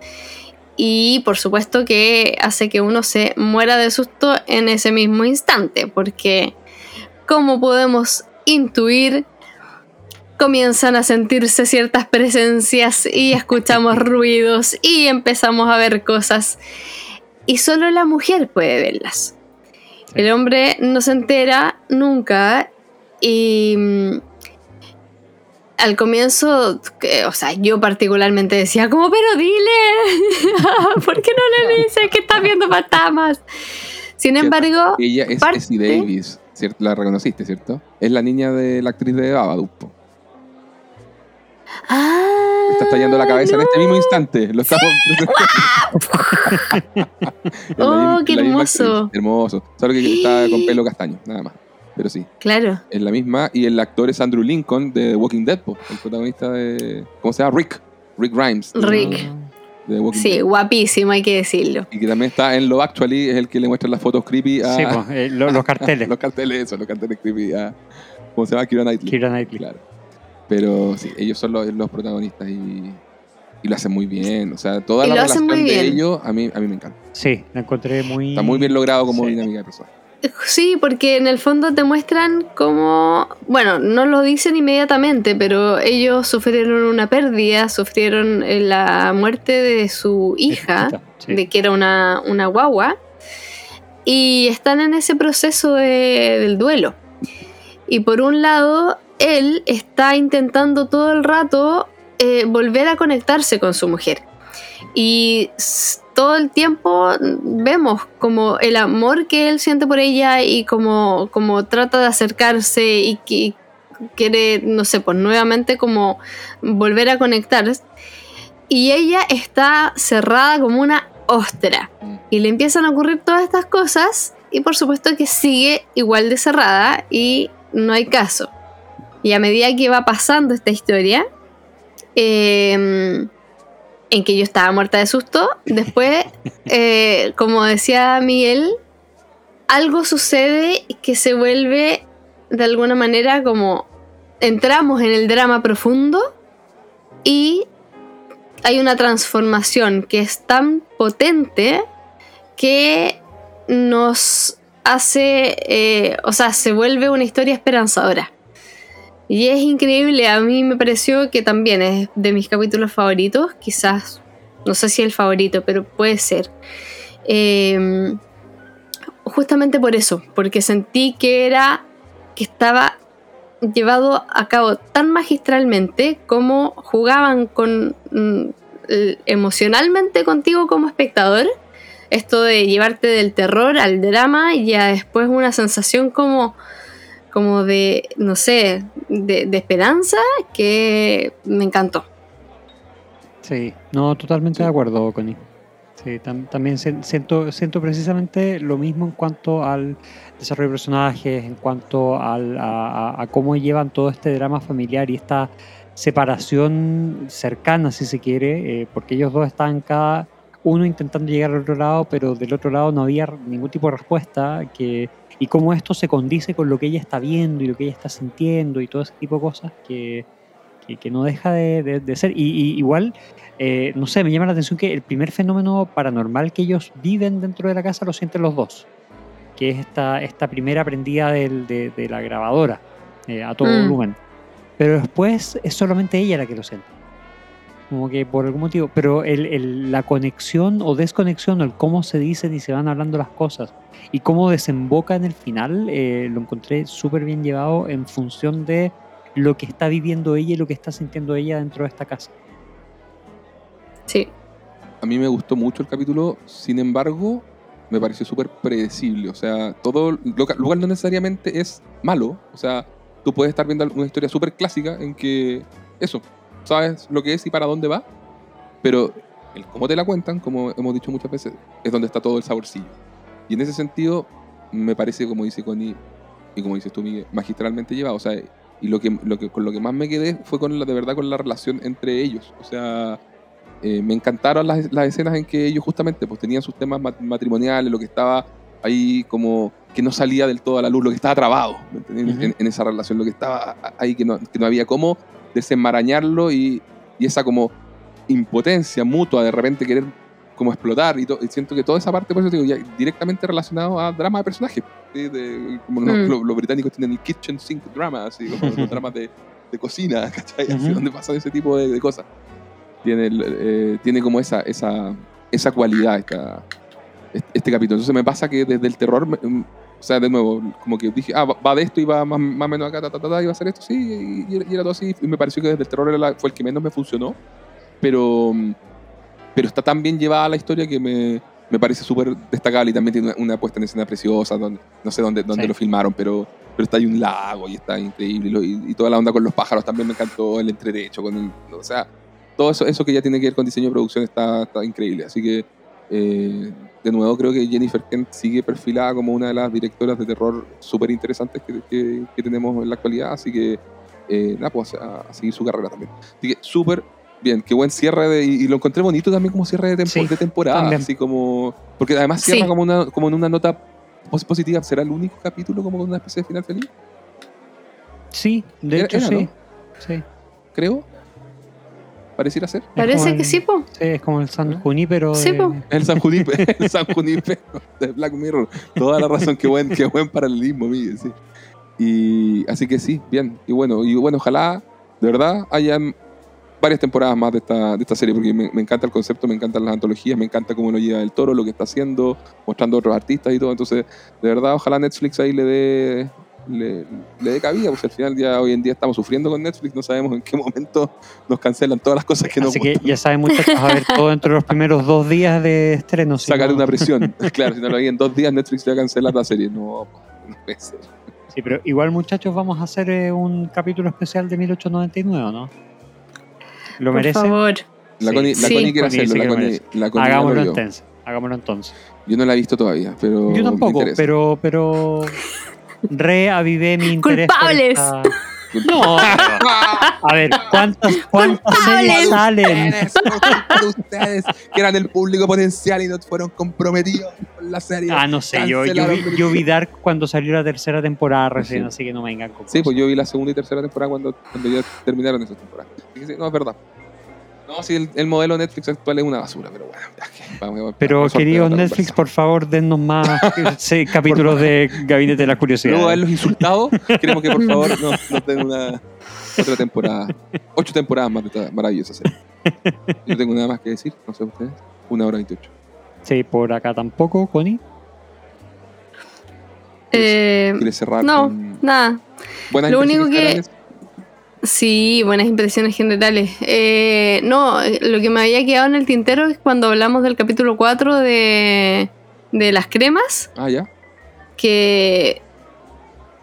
y por supuesto que hace que uno se muera de susto en ese mismo instante, porque como podemos intuir, comienzan a sentirse ciertas presencias y escuchamos ruidos y empezamos a ver cosas y solo la mujer puede verlas. El hombre no se entera nunca y mm, al comienzo, o sea, yo particularmente decía como, pero dile, ¿por qué no le dices que estás viendo fantasmas? Sin embargo, ella es parte... Davis, ¿cierto? La reconociste, ¿cierto? Es la niña de la actriz de Babadook. Ah, está estallando la cabeza en este mismo instante. Lo estamos. oh, qué hermoso. Hermoso. Solo que está con pelo castaño, nada más pero sí. Claro. Es la misma. Y el actor es Andrew Lincoln de The Walking Dead, el protagonista de. ¿Cómo se llama? Rick. Rick Grimes. Rick. De Walking sí, guapísimo, hay que decirlo. Y que también está en Love Actually, es el que le muestra las fotos creepy a. Sí, pues, los carteles. los carteles, eso, los carteles creepy a. ¿Cómo se llama? Kira Knightley. Kira Knightley. Claro. Pero sí, ellos son los, los protagonistas y, y, lo hacen muy bien. O sea, toda la relación de ellos a mí, a mí me encanta. Sí, la encontré muy. Está muy bien logrado como dinámica de personaje. Sí, porque en el fondo te muestran cómo, bueno, no lo dicen inmediatamente, pero ellos sufrieron una pérdida, sufrieron eh, la muerte de su hija, de que era una, una, guagua, y están en ese proceso del duelo. Y por un lado, él está intentando todo el rato eh, volver a conectarse con su mujer. Y todo el tiempo vemos como el amor que él siente por ella y como, como trata de acercarse y que quiere, no sé, pues nuevamente como volver a conectar. Y ella está cerrada como una ostra. Y le empiezan a ocurrir todas estas cosas y por supuesto que sigue igual de cerrada y no hay caso. Y a medida que va pasando esta historia, eh, en que yo estaba muerta de susto. Después, eh, como decía Miguel, algo sucede que se vuelve de alguna manera como entramos en el drama profundo y hay una transformación que es tan potente que nos hace, eh, o sea, se vuelve una historia esperanzadora. Y es increíble, a mí me pareció que también es de mis capítulos favoritos, quizás, no sé si el favorito, pero puede ser. Em, justamente por eso, porque sentí que era, que estaba llevado a cabo tan magistralmente como jugaban con mm, emocionalmente contigo como espectador. Esto de llevarte del terror al drama y ya después una sensación como como de, no sé, de, esperanza que me encantó. Sí, no, totalmente de acuerdo, Connie. Sí, tam- también siento, siento precisamente lo mismo en cuanto al desarrollo de personajes, en cuanto al- a, a- a cómo llevan todo este drama familiar y esta separación cercana, si se quiere, eh, porque ellos dos estaban cada uno intentando llegar al otro lado, pero del otro lado no había ningún tipo de respuesta, que, y cómo esto se condice con lo que ella está viendo y lo que ella está sintiendo y todo ese tipo de cosas que, que, que no deja de, de- de ser. Y, y igual eh, no sé, me llama la atención que el primer fenómeno paranormal que ellos viven dentro de la casa lo sienten los dos, que es esta, esta primera prendida del- de, de la grabadora eh, a todo Mm. volumen. Pero después es solamente ella la que lo siente. Como que por algún motivo, pero el, el- la conexión o desconexión, o el cómo se dicen y se van hablando las cosas y cómo desemboca en el final, eh, lo encontré súper bien llevado en función de lo que está viviendo ella y lo que está sintiendo ella dentro de esta casa. Sí. A mí me gustó mucho el capítulo, sin embargo, me pareció súper predecible. O sea, todo lo, ca- lo cual no necesariamente es malo. O sea, tú puedes estar viendo una historia súper clásica en que eso, sabes lo que es y para dónde va, pero el cómo te la cuentan, como hemos dicho muchas veces, es donde está todo el saborcillo. Y en ese sentido, me parece, como dice Connie, y como dices tú, Miguel, magistralmente llevado. O sea, y lo que, lo que, con lo que más me quedé fue con la, de verdad con la relación entre ellos. O sea, eh, me encantaron las, las escenas en que ellos justamente pues tenían sus temas mat- matrimoniales, lo que estaba ahí como que no salía del todo a la luz, lo que estaba trabado ¿me entiendes? Ujú. en, en esa relación, lo que estaba ahí que no, que no había cómo desenmarañarlo y, y esa como impotencia mutua de repente querer como explotar y, y siento que toda esa parte por eso te digo, ya directamente relacionado a drama de personajes ¿sí? de- como los, Mm. los- los británicos tienen el kitchen sink drama así como los dramas de, de cocina ¿cachai? Así, donde pasan ese tipo de, de cosas tiene, eh, tiene como esa, esa, esa cualidad esta, este, este capítulo. Entonces me pasa que desde el terror, me- o sea, de nuevo, como que dije, ah, va de esto y va más, más o menos acá, ta, ta, ta, ta, y va a ser esto, sí, y, y era- y era todo así. Y me pareció que desde el terror era la- fue el que menos me funcionó, pero, pero está tan bien llevada la historia que me, me parece súper destacable y también tiene una, una puesta en escena preciosa, donde, no sé dónde, dónde Sí. lo filmaron, pero, pero está ahí un lago y está increíble. Y, y- toda la onda con los pájaros también me encantó, el entretecho, con el, o sea, todo eso, eso que ya tiene que ver con diseño de producción está, está increíble. Así que, eh, de nuevo, creo que Jennifer Kent sigue perfilada como una de las directoras de terror súper interesantes que, que- que tenemos en la actualidad. Así que, eh, nada, pues a, a seguir su carrera también. Así que, súper bien, qué buen cierre. De, y, y lo encontré bonito también como cierre de, tempo- Sí, de temporada. también. Así como, porque además cierra Sí. como, una, como en una nota pos- positiva. ¿Será el único capítulo como con una especie de final feliz? Sí, de Era- hecho era, sí. ¿no? sí. Creo. Pareciera ser. Parece que sí, po. Sí, es como el San ¿Eh? Junípero. Sí, de- po. El San Junipe, el San Junipe de Black Mirror. Toda la razón, qué buen, qué buen paralelismo, Miguel, sí. Y así que sí, bien. Y bueno, y bueno, ojalá, de verdad, hayan varias temporadas más de esta, de esta serie, porque me, me encanta el concepto, me encantan las antologías, me encanta cómo lo lleva el toro, lo que está haciendo, mostrando a otros artistas y todo. Entonces, de verdad, ojalá Netflix ahí le dé le, le dé cabida, pues al final ya hoy en día estamos sufriendo con Netflix, no sabemos en qué momento nos cancelan todas las cosas que nos Así que gustan. ya saben, muchachos, a ver todo dentro de los primeros dos días de estreno. si sacar no- una presión. claro, si no lo vi en dos días, Netflix va a cancelar la serie. No, no puede ser. Sí, pero igual, muchachos, vamos a hacer eh, un capítulo especial de 1899, ¿no? ¿Lo Por merece? favor. La Sí. Connie, Sí. Quiere Connie hacerlo. La que lo Connie, merece. la Connie ya lo Hagámoslo entonces. Hagámoslo entonces. Yo no la he visto todavía, pero. Yo tampoco, pero, pero reavivé mi interés. por ¡Culpables! esta- No, a ver, ¿cuántas, cuántas series salen? Ustedes, que eran el público potencial y no fueron comprometidos con la serie. Ah, no sé, yo, yo, vi, yo vi Dark cuando salió la tercera temporada recién, Sí. así que no me vengan con Sí, pues yo vi la segunda y tercera temporada cuando, cuando ya terminaron esas temporadas. Así que sí, no, es verdad. No, sí, el, el modelo Netflix actual es una basura, pero bueno. ya que vamos- vamos- Pero suerte queridos Netflix, por favor, dennos más sí, capítulos de Gabinete de la Luego de Curiosidad. haberlos insultado, queremos que por favor nos, nos den una otra temporada. Ocho temporadas más de esta maravillosa serie. Yo no tengo nada más que decir, no sé ustedes. Una hora veintiocho. Sí, por acá tampoco, Connie. Eh, ¿Quieres cerrar? no, con nada. buenas lo único que-? Sí, buenas impresiones generales. Eh, no, lo que me había quedado en el tintero es cuando hablamos del capítulo 4 de, de las cremas, Ah, ya. que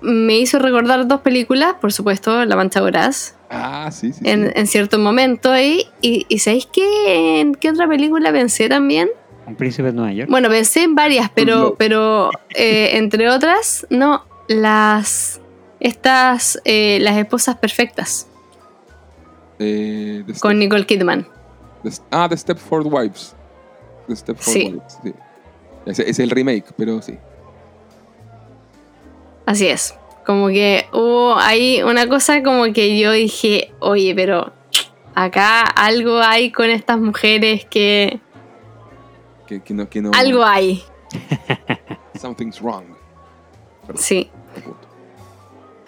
me hizo recordar dos películas, por supuesto, La Mancha Voraz, Ah, sí, sí. sí. en, cierto momento. Y, y, y ¿sabéis qué? ¿En qué otra película pensé también? Un príncipe de Nueva York. Bueno, pensé en varias, pero, pero eh, entre otras, no, las. Estas, eh, las esposas perfectas, Eh, con Nicole Kidman. The- ah, The Stepford Wives. The Stepford Sí. Wives, sí. Es el remake, pero sí. Así es. Como que hubo ahí una cosa como que yo dije, oye, pero acá algo hay con estas mujeres que. Que, que no, que no, Algo hay. Something's wrong. Perdón, Sí.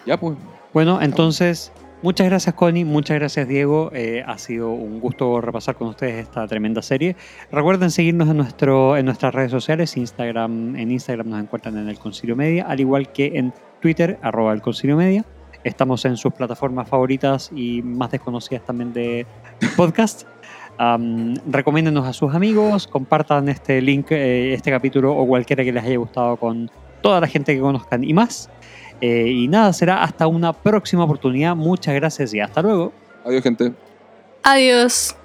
Ya pues. Bueno, entonces, muchas gracias Connie, muchas gracias Diego. Eh, ha sido un gusto repasar con ustedes esta tremenda serie. Recuerden seguirnos en, nuestro, en nuestras redes sociales, Instagram, en Instagram nos encuentran en el Concilio Media, al igual que en Twitter, arroba el Concilio Media. Estamos en sus plataformas favoritas y más desconocidas también de podcast. Am, recomiéndenos a sus amigos, compartan este link, eh, este capítulo o cualquiera que les haya gustado con toda la gente que conozcan y más. Eh, y nada, será hasta una próxima oportunidad. Muchas gracias y hasta luego. Adiós, gente. Adiós.